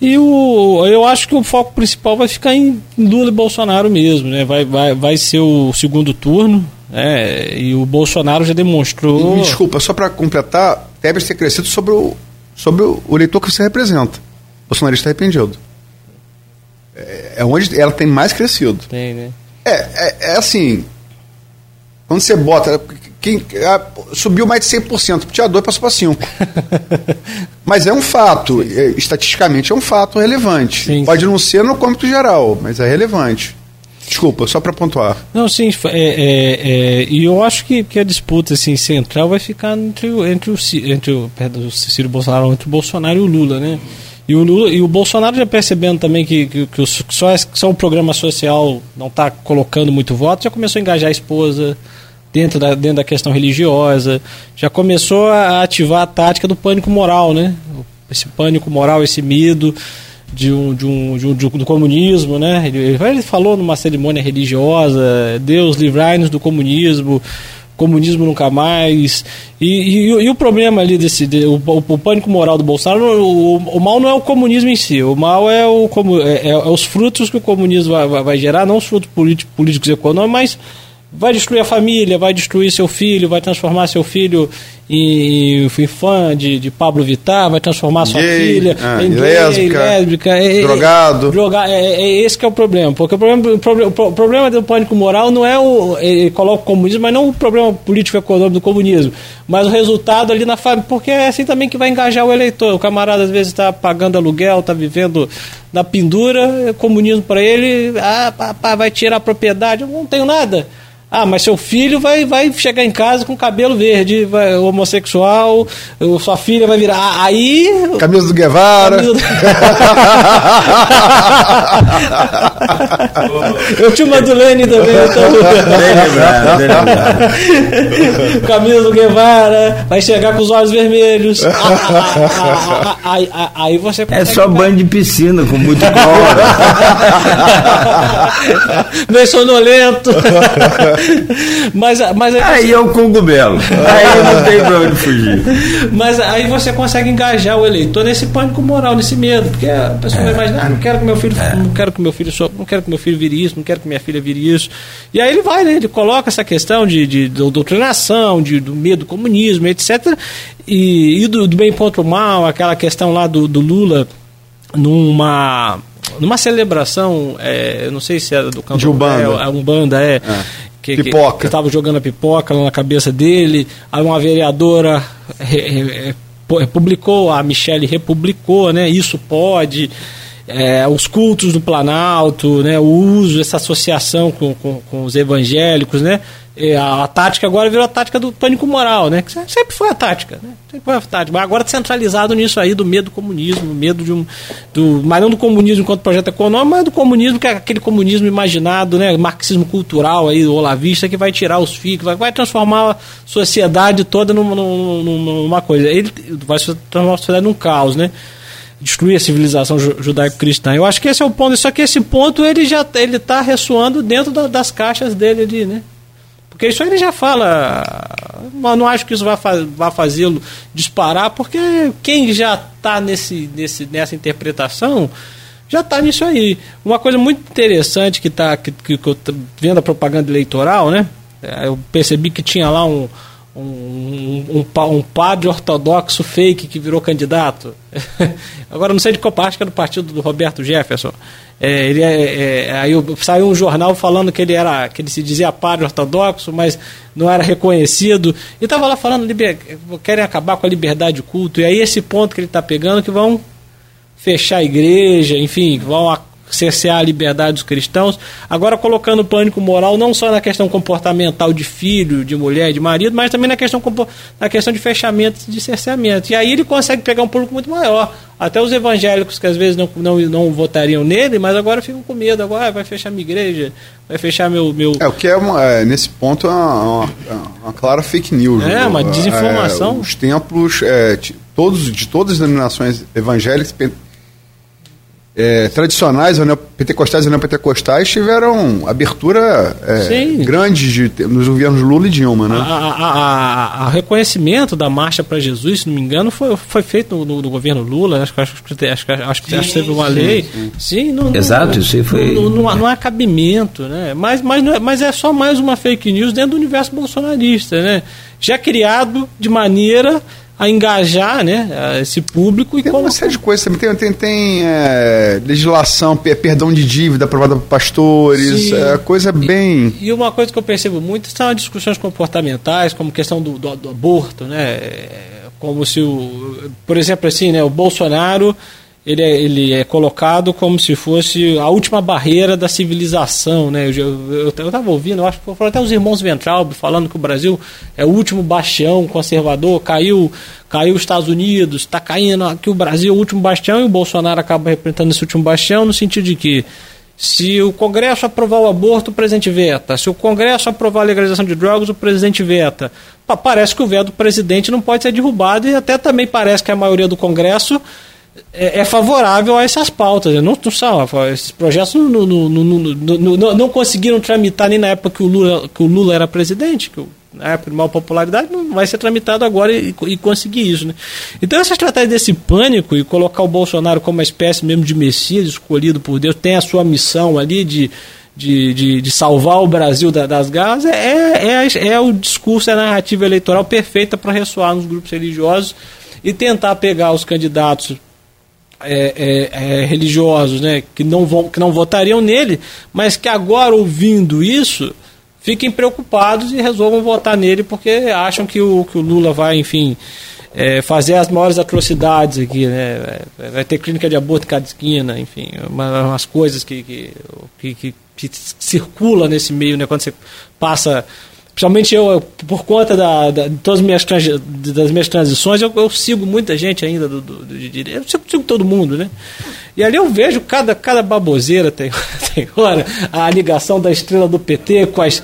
E o, eu acho que o foco principal vai ficar em Lula e Bolsonaro mesmo, né? Vai, vai, vai ser o segundo turno, né? E o Bolsonaro já demonstrou. E, desculpa, só para completar, Tebet ter crescido sobre o, sobre o eleitor que você representa. O bolsonarista arrependido. É, é onde ela tem mais crescido. Tem, né? É, é, é assim. Quando você bota. Quem, a, subiu mais de 100%, tinha 2 passou para 5. mas é um fato, é, estatisticamente é um fato relevante. Sim, Pode sim. não ser no cômputo geral, mas é relevante. Desculpa, só para pontuar. Não, sim, é, é, é, e eu acho que, que a disputa assim, central vai ficar entre, entre, o, entre o, perdão, o Ciro Bolsonaro, entre o Bolsonaro e o Lula, né? E o, Lula, e o Bolsonaro já percebendo também que, que, que, só, só o programa social não está colocando muito voto, já começou a engajar a esposa, dentro da, dentro da questão religiosa, já começou a ativar a tática do pânico moral, né? Esse pânico moral, esse medo de um, de um, de um, de um do comunismo, né? Ele, ele falou numa cerimônia religiosa, Deus livrai-nos do comunismo, comunismo nunca mais. E, e, e, o problema ali desse. De, o, o, pânico moral do Bolsonaro, o, o, mal não é o comunismo em si, o mal é, o, é, é, é os frutos que o comunismo vai, vai, vai gerar, não os frutos políticos e econômicos, mas vai destruir a família, vai destruir seu filho, vai transformar seu filho em, em fã de, de Pablo Vittar, vai transformar sua gay, filha ah, em gay, lésbica, lésbica é, é drogado. É, é, é, esse que é o problema. Porque o problema, o problema, do pânico moral não é o. Ele coloca o comunismo, mas não o problema político-econômico do comunismo, mas o resultado ali na família. Porque é assim também que vai engajar o eleitor. O camarada às vezes está pagando aluguel, está vivendo na pendura, comunismo para ele, ah, pá, vai tirar a propriedade, eu não tenho nada. Ah, mas seu filho vai, vai chegar em casa com cabelo verde, vai, homossexual, sua filha vai virar. Ah, aí. Camisa do Guevara. Camisa do... eu tinha uma do Lene também, então. Camisa do Guevara, vai chegar com os olhos vermelhos. aí, aí você É só banho de piscina com muito cloro. Bem sonolento. mas, mas aí, aí você... é o cogumelo. Aí não tem pra onde fugir. Mas aí você consegue engajar o eleitor nesse pânico moral, nesse medo. Porque a pessoa é. vai imaginar, ah, não quero que meu filho, é. não quero que meu filho so, não quero que meu filho vire isso, não quero que minha filha vire isso. E aí ele vai, né? Ele coloca essa questão de, de, de doutrinação, de, do medo do comunismo, etc. E, e do, do, bem contra o mal, aquela questão lá do, do Lula numa numa celebração, é, eu não sei se era do canto de Umbanda, é, a Umbanda é, é que, pipoca. que estava jogando a pipoca lá na cabeça dele. Aí uma vereadora re, re, publicou, a Michelle republicou, né? Isso pode. é, os cultos do Planalto, né, o uso, essa associação com, com, com os evangélicos, né, a, a, tática agora virou a tática do pânico moral, né, que sempre foi a tática, né, sempre foi a tática, mas agora centralizado nisso aí do medo do comunismo, medo de um, do, mas não do comunismo enquanto projeto econômico, mas do comunismo que é aquele comunismo imaginado, né, marxismo cultural aí, olavista, que vai tirar os filhos, vai, vai transformar a sociedade toda numa, numa, numa coisa, ele vai transformar a sociedade num caos, né, destruir a civilização judaico-cristã. Eu acho que esse é o ponto. Só que esse ponto ele já ele está ressoando dentro da, das caixas dele ali, né? Porque isso ele já fala. Mas não acho que isso vai, vai fazê-lo disparar, porque quem já está nesse, nesse, nessa interpretação já está nisso aí. Uma coisa muito interessante que, tá, que, que, eu vendo a propaganda eleitoral, né? É, eu percebi que tinha lá um, um, um, um, padre ortodoxo fake que virou candidato. Agora não sei de qual parte, que é do partido do Roberto Jefferson. É, ele é, é, aí saiu um jornal falando que ele era que ele se dizia padre ortodoxo, mas não era reconhecido. E estava lá falando liber, querem acabar com a liberdade de culto. E aí esse ponto que ele está pegando que vão fechar a igreja, enfim, vão cercear a liberdade dos cristãos, agora colocando pânico moral não só na questão comportamental de filho, de mulher, de marido, mas também na questão, na questão de fechamento, de cerceamento. E aí ele consegue pegar um público muito maior. Até os evangélicos que às vezes não, não, não votariam nele, mas agora ficam com medo, agora ah, vai fechar minha igreja, vai fechar meu. meu... É, o que é, uma, é nesse ponto é uma, uma, uma, clara fake news. É, uma desinformação. É, os templos, é, todos, de todas as denominações evangélicas é, tradicionais, pentecostais e neopentecostais tiveram abertura é, grande de, nos governos Lula e Dilma. Né? A, a, a, a reconhecimento da Marcha para Jesus, se não me engano, foi, foi feito no, no, no governo Lula. Acho, acho, acho, acho, acho que teve uma lei. Sim, sim. não, Exato, isso foi. Não, não, não, há cabimento, né? Mas, mas, é, mas é só mais uma fake news dentro do universo bolsonarista, né? Já criado de maneira a engajar né, esse público. E tem uma série de coisas também. Tem, tem, tem é, legislação, perdão de dívida aprovada por pastores, é, coisa bem. E, e, uma coisa que eu percebo muito são as discussões comportamentais, como questão do, do, do aborto, né? Como se o. Por exemplo, assim, né, o Bolsonaro ele é, ele é colocado como se fosse a última barreira da civilização. Né? Eu estava ouvindo, eu acho que foram até os irmãos Ventralb falando que o Brasil é o último bastião conservador, caiu, caiu os Estados Unidos, está caindo aqui o Brasil, o último bastião, e o Bolsonaro acaba representando esse último bastião no sentido de que se o Congresso aprovar o aborto, o presidente veta. Se o Congresso aprovar a legalização de drogas, o presidente veta. Parece que o veto do presidente não pode ser derrubado e até também parece que a maioria do Congresso é, é, favorável a essas pautas. Não, não são, esses projetos não, não, não, não, conseguiram tramitar nem na época que o Lula, que o Lula era presidente, que na época de maior popularidade, não vai ser tramitado agora e, e conseguir isso. Né? Então, essa estratégia desse pânico e colocar o Bolsonaro como uma espécie mesmo de Messias escolhido por Deus, tem a sua missão ali de. De, de, de salvar o Brasil da, das garras é, é, é, é o discurso, é a narrativa eleitoral perfeita para ressoar nos grupos religiosos e tentar pegar os candidatos é, é, é, religiosos né, que, não vão, que não votariam nele, mas que agora, ouvindo isso, fiquem preocupados e resolvam votar nele porque acham que o, que o Lula vai, enfim, é, fazer as maiores atrocidades aqui, né? Vai ter clínica de aborto em cada esquina, enfim, umas coisas que, que, que, que, circula nesse meio, né? Quando você passa Principalmente eu, por conta da, da, de todas as minhas, das minhas transições, eu, eu sigo muita gente ainda do, do, do, de Eu sigo, sigo, todo mundo, né? E ali eu vejo cada, cada baboseira tem, tem hora, a ligação da estrela do PT com as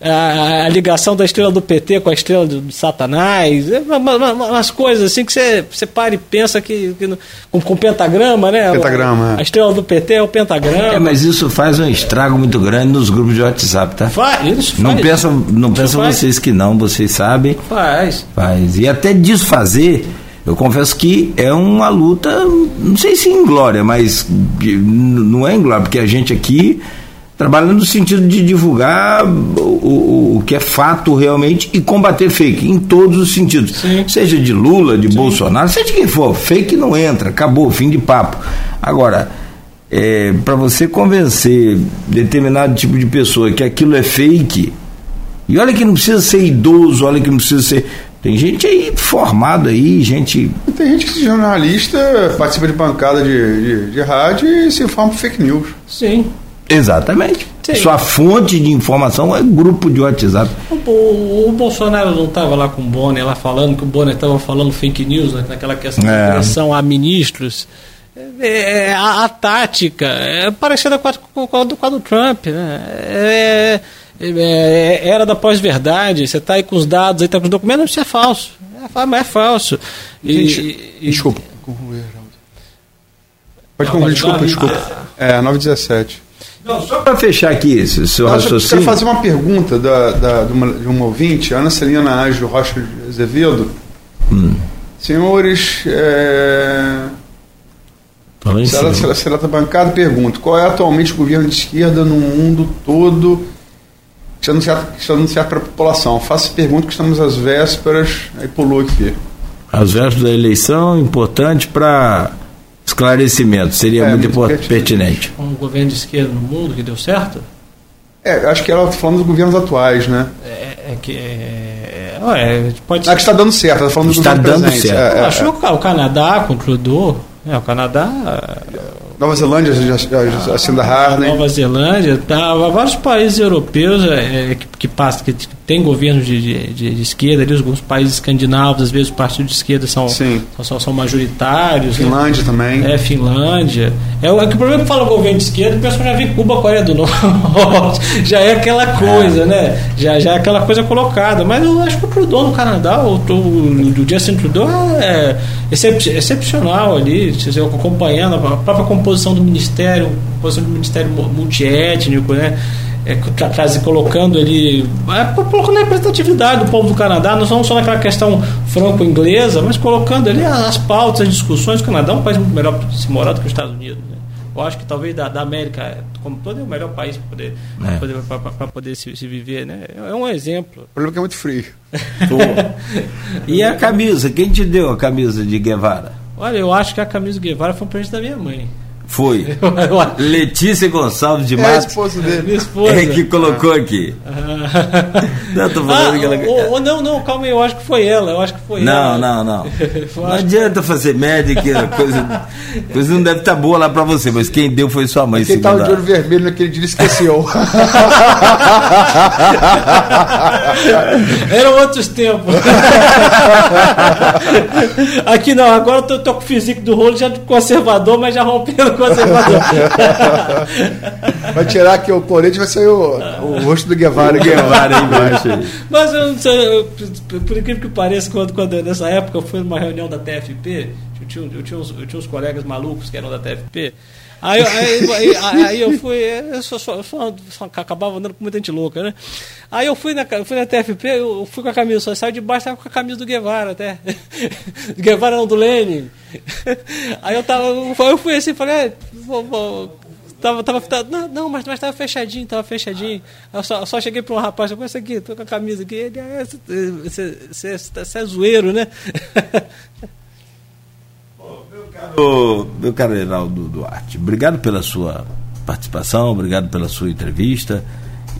a, ligação da estrela do PT com a estrela do, do Satanás, é umas coisas assim que você, você para e pensa que, que com, com pentagrama, né? Pentagrama. A, a, estrela do PT é o pentagrama. É, mas isso faz um estrago muito grande nos grupos de WhatsApp, tá? Faz, isso não Pensam, não pensam vocês que não, vocês sabem. Faz. Faz. E até desfazer. Eu confesso que é uma luta, não sei se em glória, mas não é em glória, porque a gente aqui trabalhando no sentido de divulgar o, o, o, que é fato realmente e combater fake em todos os sentidos. Sim. Seja de Lula, de Sim. Bolsonaro, seja de quem for, fake não entra, acabou, fim de papo. Agora, é, para você convencer determinado tipo de pessoa que aquilo é fake, e olha que não precisa ser idoso, olha que não precisa ser. Tem gente aí formada aí, gente. Tem gente que é jornalista, participa de bancada de, de, de rádio e se informa por fake news. Sim. Exatamente. Sim. Sua fonte de informação é grupo de WhatsApp. O, o- o Bolsonaro não estava lá com o Bonner lá falando que o Bonner estava falando fake news né, naquela questão É. de agressão a ministros. É, é, a, a tática é parecida com a, com a do, com a do Trump. Né? É, é, é, era da pós-verdade. Você está aí com os dados, aí tá com os documentos, isso é falso. É, é falso. E, Gente, e- desculpa. concluir. Pode concluir, pode desculpa, dar? desculpa. É, 917. Não, só para fechar aqui esse seu Eu raciocínio. quero fazer uma pergunta da, da, de, uma, de uma ouvinte, Ana Celina Ágil Rocha Azevedo. Senhores, é, Será, será, será da bancada? Pergunto. Qual é atualmente o governo de esquerda no mundo todo que está anunciado, para a população? Faço pergunta que estamos às vésperas. Aí pulou aqui. As vésperas da eleição, importante para esclarecimento, seria É, muito, muito pertinente. um governo de esquerda no mundo que deu certo? É, acho que ela está falando dos governos atuais, né? É, é que. É, é, pode Ah, que está dando certo, ela está falando dos Está governos dando presentes. certo. É, é, Eu acho que o Ca- o Canadá com o Trudeau. É, o Canadá, é. Nova Zelândia, já- já- já- Jacinda Harden. Nova Zelândia, tá, vários países europeus é, que, que, passam, que, tem governos de, de, de- esquerda, ali, alguns países escandinavos, às vezes os partidos de esquerda são, Sim. são, são majoritários. né? Finlândia também. É, Finlândia. É, o é que o problema que fala governo de esquerda, o pessoal já vê Cuba, Coreia do Norte. já é aquela coisa, né? Já, já é aquela coisa colocada. Mas eu acho que o Trudeau no Canadá, o, o do Justin Trudeau é excep- excepcional ali, vão acompanhando a própria composição do ministério, composição do ministério mu- multiétnico, né? É, tra- traz- colocando ali, é, colocando a representatividade do povo do Canadá, não só, naquela questão franco-inglesa, mas colocando ali as pautas, as discussões. O Canadá é um país muito melhor para se morar do que os Estados Unidos. Né? Eu acho que talvez da, da América como todo é o melhor país para poder, pra É. poder, pra- pra poder se, se viver. Né? É um exemplo. O problema é que é muito frio. E a camisa? Quem te deu a camisa de Guevara? Olha, eu acho que a camisa do Guevara foi um presente da minha mãe. Foi. Eu- eu- Letícia Gonçalves de É a Matos esposa minha dele. esposa. é que colocou aqui. Não, tô falando Ah, que ela. ou- ou não, não, calma aí, eu acho que foi ela. Eu acho que foi Não, ela. não, não. Não adianta fazer média que a coisa, coisa não deve estar boa lá pra você, mas quem deu foi sua mãe. Quem estava de olho vermelho naquele dia esqueceu. Eram outros tempos. Aqui não, agora eu tô, tô com o físico do rolo já de conservador, mas já rompendo conservador. vai tirar aqui o colete vai sair o, o rosto do Guevara. Guevara aí embaixo aí. Mas eu não sei, eu, por- por incrível que pareça, quando, quando nessa época eu fui numa reunião da TFP, eu tinha, eu tinha, uns, eu tinha uns colegas malucos que eram da TFP. Aí, aí, aí, aí eu fui, eu só, só, só- só acabava andando com muita gente louca, né? Aí eu fui na, fui na TFP, eu fui com a camisa, só de baixo, tava com a camisa do Guevara até. Do Guevara não, do Lenin. Aí eu tava, eu fui assim, falei, é, vou- vou- Tava, tava, tava- não, não, mas, mas tava fechadinho, tava fechadinho. Eu só, só cheguei pra um rapaz, eu esse aqui, tô com a camisa aqui. Ele, é, você, você, você é zoeiro, né? Ô, meu caro Heraldo Duarte, obrigado pela sua participação, obrigado pela sua entrevista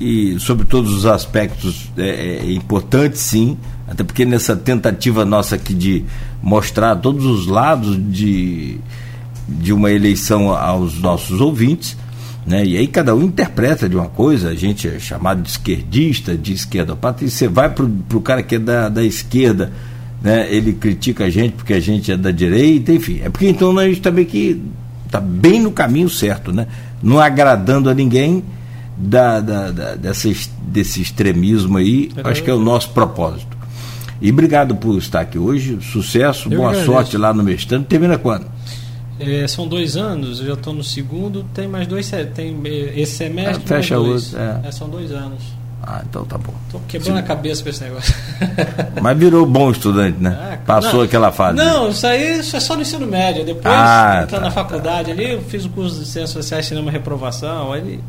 e sobre todos os aspectos é, é importante sim, até porque nessa tentativa nossa aqui de mostrar todos os lados de, de uma eleição aos nossos ouvintes, né? E aí cada um interpreta de uma coisa, a gente é chamado de esquerdista, de esquerdopata, e você vai pro, pro cara que é da, da esquerda, né? Ele critica a gente porque a gente é da direita, enfim. É porque então a gente também que está bem no caminho certo, né? Não agradando a ninguém da, da, da- dessa, es- desse extremismo aí, acho que é o nosso propósito. E obrigado por estar aqui hoje, sucesso, Eu boa sorte lá no mestrado. Termina quando? É, são dois anos, eu já estou no segundo, tem mais dois, tem eh, esse semestre. Ah, fecha dois. outro, é. É, são dois anos. Ah, então tá bom. Tô quebrando a cabeça com esse negócio. Mas virou bom estudante, né? Ah, Passou não. aquela fase. Não, isso aí isso é só no ensino médio. Depois, Ah, entrando tá, na faculdade ali, eu fiz o curso de Ciências Sociais, Cinema Reprovação, aí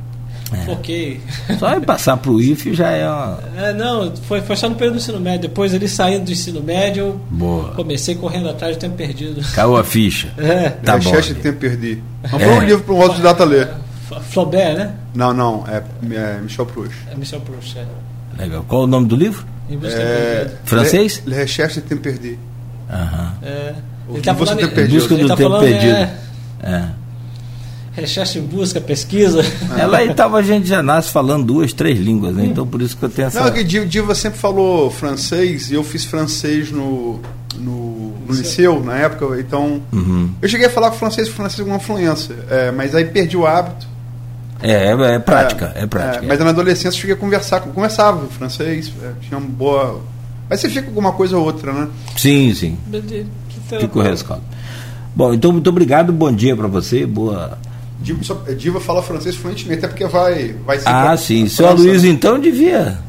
É. foquei. Só ir passar pro IFE já é uma. É, não, foi, foi só no período do ensino médio. Depois, ali saindo do ensino médio, eu Boa. comecei correndo atrás do tempo perdido. Caiu a ficha. É, Tá bom. de tempo perdi. Não É. foi um livro para um autodidata ler. Flaubert, né? Não, não, é, é Michel Proust. É Michel Proust. é. Legal. Qual o nome do livro? Em busca É, Francês? Le, Le Recherche de Tempo Perdu. Aham. É. Ele tá busca falando, do tempo Em busca ele do tá tempo falando, perdido. é, É. recherche em busca, pesquisa. Ela aí tava, a gente já nasce falando duas, três línguas, né? Então por isso que eu tenho essa. Não, é que Diva, Diva sempre falou francês e eu fiz francês no, no, no liceu na época, então Uhum. eu cheguei a falar com francês francês com uma fluência, é, mas aí perdi o hábito. É, é, é prática, é, prática. É, mas na adolescência eu cheguei a conversar, conversava em francês, é, tinha uma boa. Mas você fica com alguma coisa ou outra, né? Sim, sim. Fico rescaldo. Bom, então muito obrigado, bom dia pra você, boa. Diva, só- Diva fala francês fluentemente, até porque vai, vai ser. Ah, pra- sim. pra Seu. Aloysio então devia.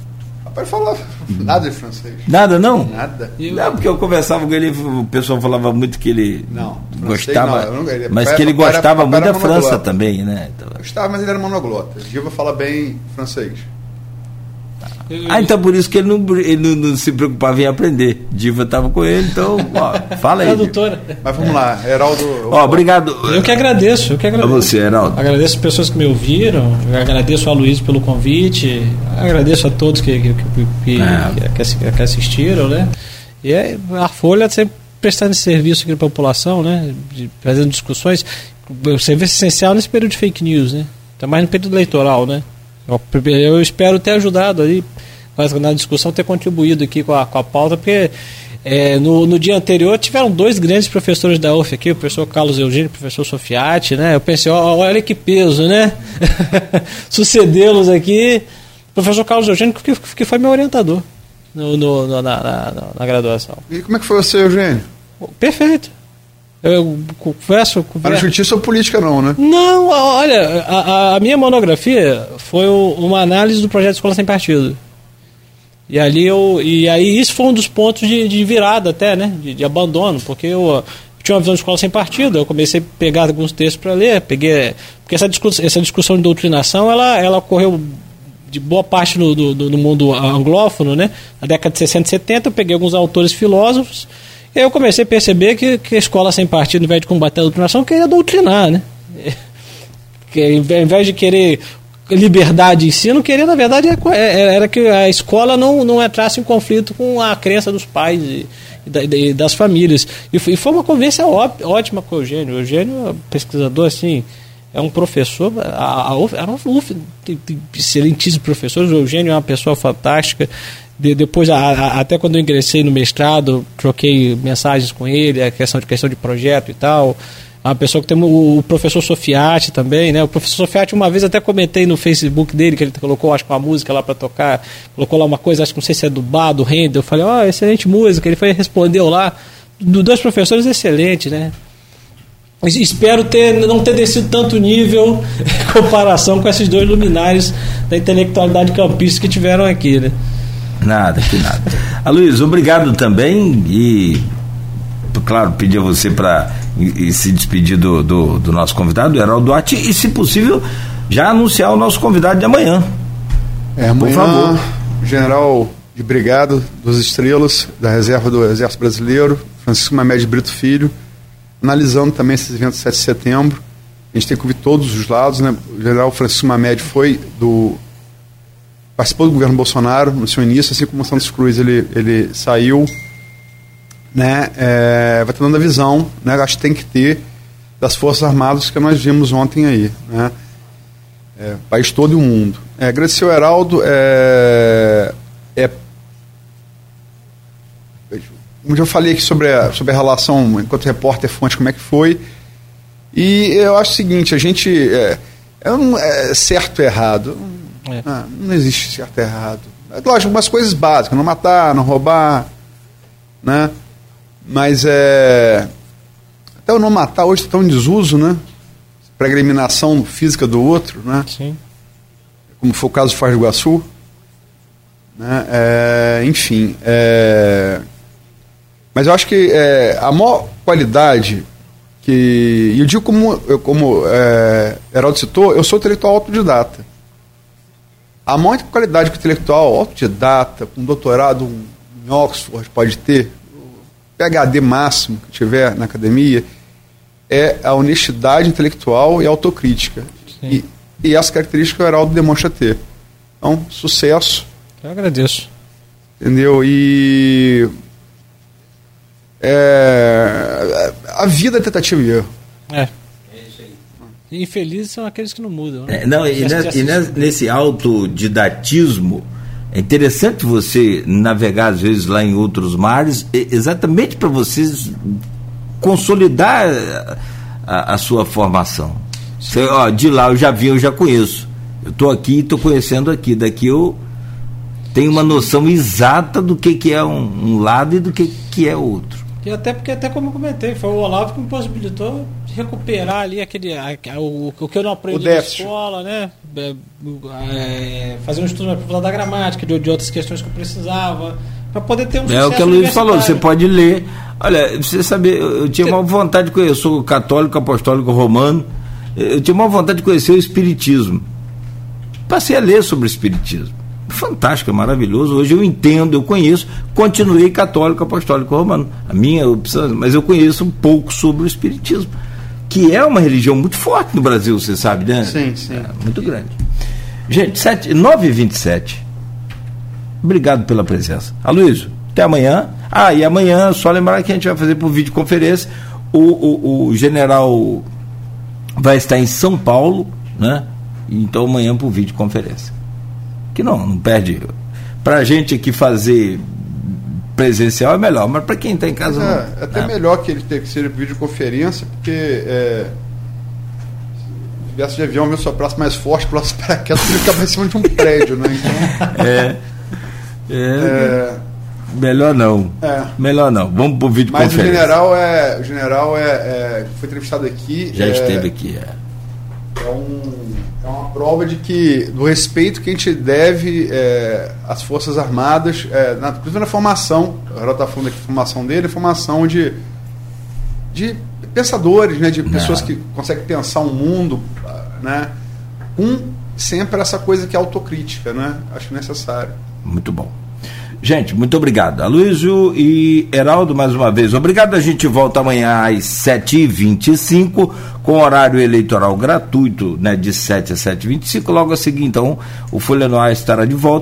Rapaz, fala nada de francês. Nada não? Nada. Não, porque eu conversava com ele, o pessoal falava muito que ele Não, gostava, não, ele- mas papai que ele era- era- gostava papai muito da era França também, né? Então- Gostava, mas ele era monoglota. Diva fala bem francês. Ah, então por isso que ele não, ele não, não se preocupava em aprender. Diva estava com ele, então, ó, fala aí. Tradutora. Mas vamos lá, Heraldo. Ó, obrigado. Eu que agradeço, eu que A agradeço. você, Heraldo. Agradeço as pessoas que me ouviram, eu agradeço ao Luiz pelo convite, agradeço a todos que, que, que, que, É. que assi- que assistiram, né? E é, a Folha sempre prestando esse serviço aqui para a população, né? De, fazendo discussões. O serviço essencial nesse período de fake news, né? Está mais no período eleitoral, né? Eu, espero ter ajudado aí, mas na discussão, ter contribuído aqui com a, com a pauta, porque é, no, no dia anterior tiveram dois grandes professores da UF aqui, o professor Carlos Eugênio e o professor Sofiati, né? Eu pensei, ó, olha que peso, né? Sucedê-los aqui. O professor Carlos Eugênio, que, que foi meu orientador no, no- na, na- na graduação. E como é que foi você, Eugênio? Perfeito. Eu converso. Para converso. justiça ou política, não, né? Não, olha, a, a- minha monografia foi uma análise do projeto Escola Sem Partido. E ali eu. E aí isso foi um dos pontos de, de virada até, né? De, de abandono, porque eu, eu tinha uma visão de escola sem partido, eu comecei a pegar alguns textos para ler, peguei. Porque essa discussão, essa discussão de doutrinação ela, ela ocorreu de boa parte no, do, do- mundo anglófono, né? Na década de 60 e 70, eu peguei alguns autores filósofos, e aí eu comecei a perceber que, que a escola sem partido, ao invés de combater a doutrinação, queria doutrinar, né? que ao invés de querer liberdade de ensino, queria, na verdade, é co- é- era que a escola não, não entrasse em conflito com a crença dos pais e, e da- das famílias. E foi, uma conversa ótima com o Eugênio. O Eugênio é um pesquisador, assim, é um professor, a, UF, a excelentíssimos professores, o Eugênio é uma pessoa fantástica. De- depois, a- a- até quando eu ingressei no mestrado, troquei mensagens com ele, a questão de questão de projeto e tal. É Uma pessoa que tem o, o professor Sofiati também, né? O professor Sofiati, uma vez até comentei no Facebook dele que ele colocou, acho que uma música lá para tocar, colocou lá uma coisa, acho que não sei se é do Bar, do Handel. Eu falei, ó, excelente música. Ele foi respondeu lá. Do, dois professores excelentes, né? Es- Espero ter, não ter descido tanto nível em comparação com esses dois luminares da intelectualidade campista que tiveram aqui, né? Nada, que nada. Aloysio, obrigado também e, claro, pedir a você para se despedir do, do, do nosso convidado, o Heraldo Duarte, e, se possível, já anunciar o nosso convidado de amanhã. É, amanhã, favor. general de brigada dos Estrelas, da reserva do Exército Brasileiro, Francisco Mamed Brito Filho, analisando também esses eventos de 7 de setembro. A gente tem que ouvir todos os lados, né? O general Francisco Mamed foi do participou do governo Bolsonaro no seu início, assim como o Santos Cruz ele, ele saiu, né? É, vai dando a visão, né? Acho que tem que ter das Forças Armadas que nós vimos ontem aí, né? É, país todo o mundo. É, agradecer ao Heraldo. É, é, como eu falei aqui sobre a, sobre a relação enquanto repórter-fonte, como é que foi. E eu acho o seguinte: a gente. É, é, um, é certo e errado. É. Ah, não existe certo e errado. É lógico, umas coisas básicas: não matar, não roubar. Né? Mas é. Até o não matar hoje está tão em desuso, né? Para eliminação física do outro, né? Sim. como foi o caso de Foz do Iguaçu. Né? É, enfim. é, mas eu acho que é, a maior qualidade que. E eu digo como, eu, como é, Heraldo citou, eu sou intelectual autodidata. A maior qualidade que o intelectual autodidata, com doutorado em Oxford, pode ter, o PHD máximo que tiver na academia, é a honestidade intelectual e a autocrítica. E, e essa característica o Heraldo demonstra ter. Então, sucesso. Eu agradeço. Entendeu? E. É, a vida é tentativa e erro. É. Infelizes são aqueles que não mudam. Né? É, não, e, e nesse autodidatismo, é interessante você navegar, às vezes, lá em outros mares, exatamente para vocês consolidar a, a sua formação. Você, ó, de lá eu já vi, eu já conheço. Eu estou aqui, estou conhecendo aqui. Daqui eu tenho uma noção exata do que, que é um, um lado e do que, que é outro. E até porque, até como eu comentei, foi o Olavo que me possibilitou recuperar ali aquele, a, a, o, o, que eu não aprendi na escola, né? É, é, fazer um estudo mais aprofundado da gramática, de, de, outras questões que eu precisava, para poder ter um É o que a Luiz falou, você pode ler. Olha, você saber, eu, eu tinha uma vontade de conhecer, eu sou católico, apostólico, romano, eu tinha uma vontade de conhecer o Espiritismo. Passei a ler sobre o Espiritismo fantástico, é maravilhoso. Hoje eu entendo, eu conheço, continuei católico, apostólico romano. A minha opção, mas eu conheço um pouco sobre o Espiritismo, que é uma religião muito forte no Brasil, você sabe, né? Sim, sim. É, muito grande. Gente, 7, 9h27. Obrigado pela presença. Aloysio, até amanhã. Ah, e amanhã, só lembrar que a gente vai fazer por videoconferência. O, o, o general vai estar em São Paulo, né? Então amanhã por videoconferência que não, não perde. Para a gente aqui fazer presencial é melhor, mas para quem está em casa. É, não, até é. melhor que ele tenha que ser videoconferência, porque é, se viesse de avião, meu soprasse mais forte, pulasse para quieto, ele ficava em cima de um prédio, né? Então, é, é, é, melhor não. É. Melhor não. Vamos para o vídeo Mas o general é. O general é, é, foi entrevistado aqui. Já esteve aqui, é. É um é uma prova de que do respeito que a gente deve é, às Forças Armadas, é, na, inclusive na formação, o Geraldo está falando aqui formação dele, formação de, de pensadores, né, de pessoas que conseguem pensar um mundo, né, com sempre essa coisa que é autocrítica, né, acho necessário. Muito bom. Gente, muito obrigado. Aloysio e Heraldo, mais uma vez, obrigado. A gente volta amanhã às 7h25, com horário eleitoral gratuito, né, de 7 a 7h25. Logo a seguir, então, o Folha Noir estará de volta.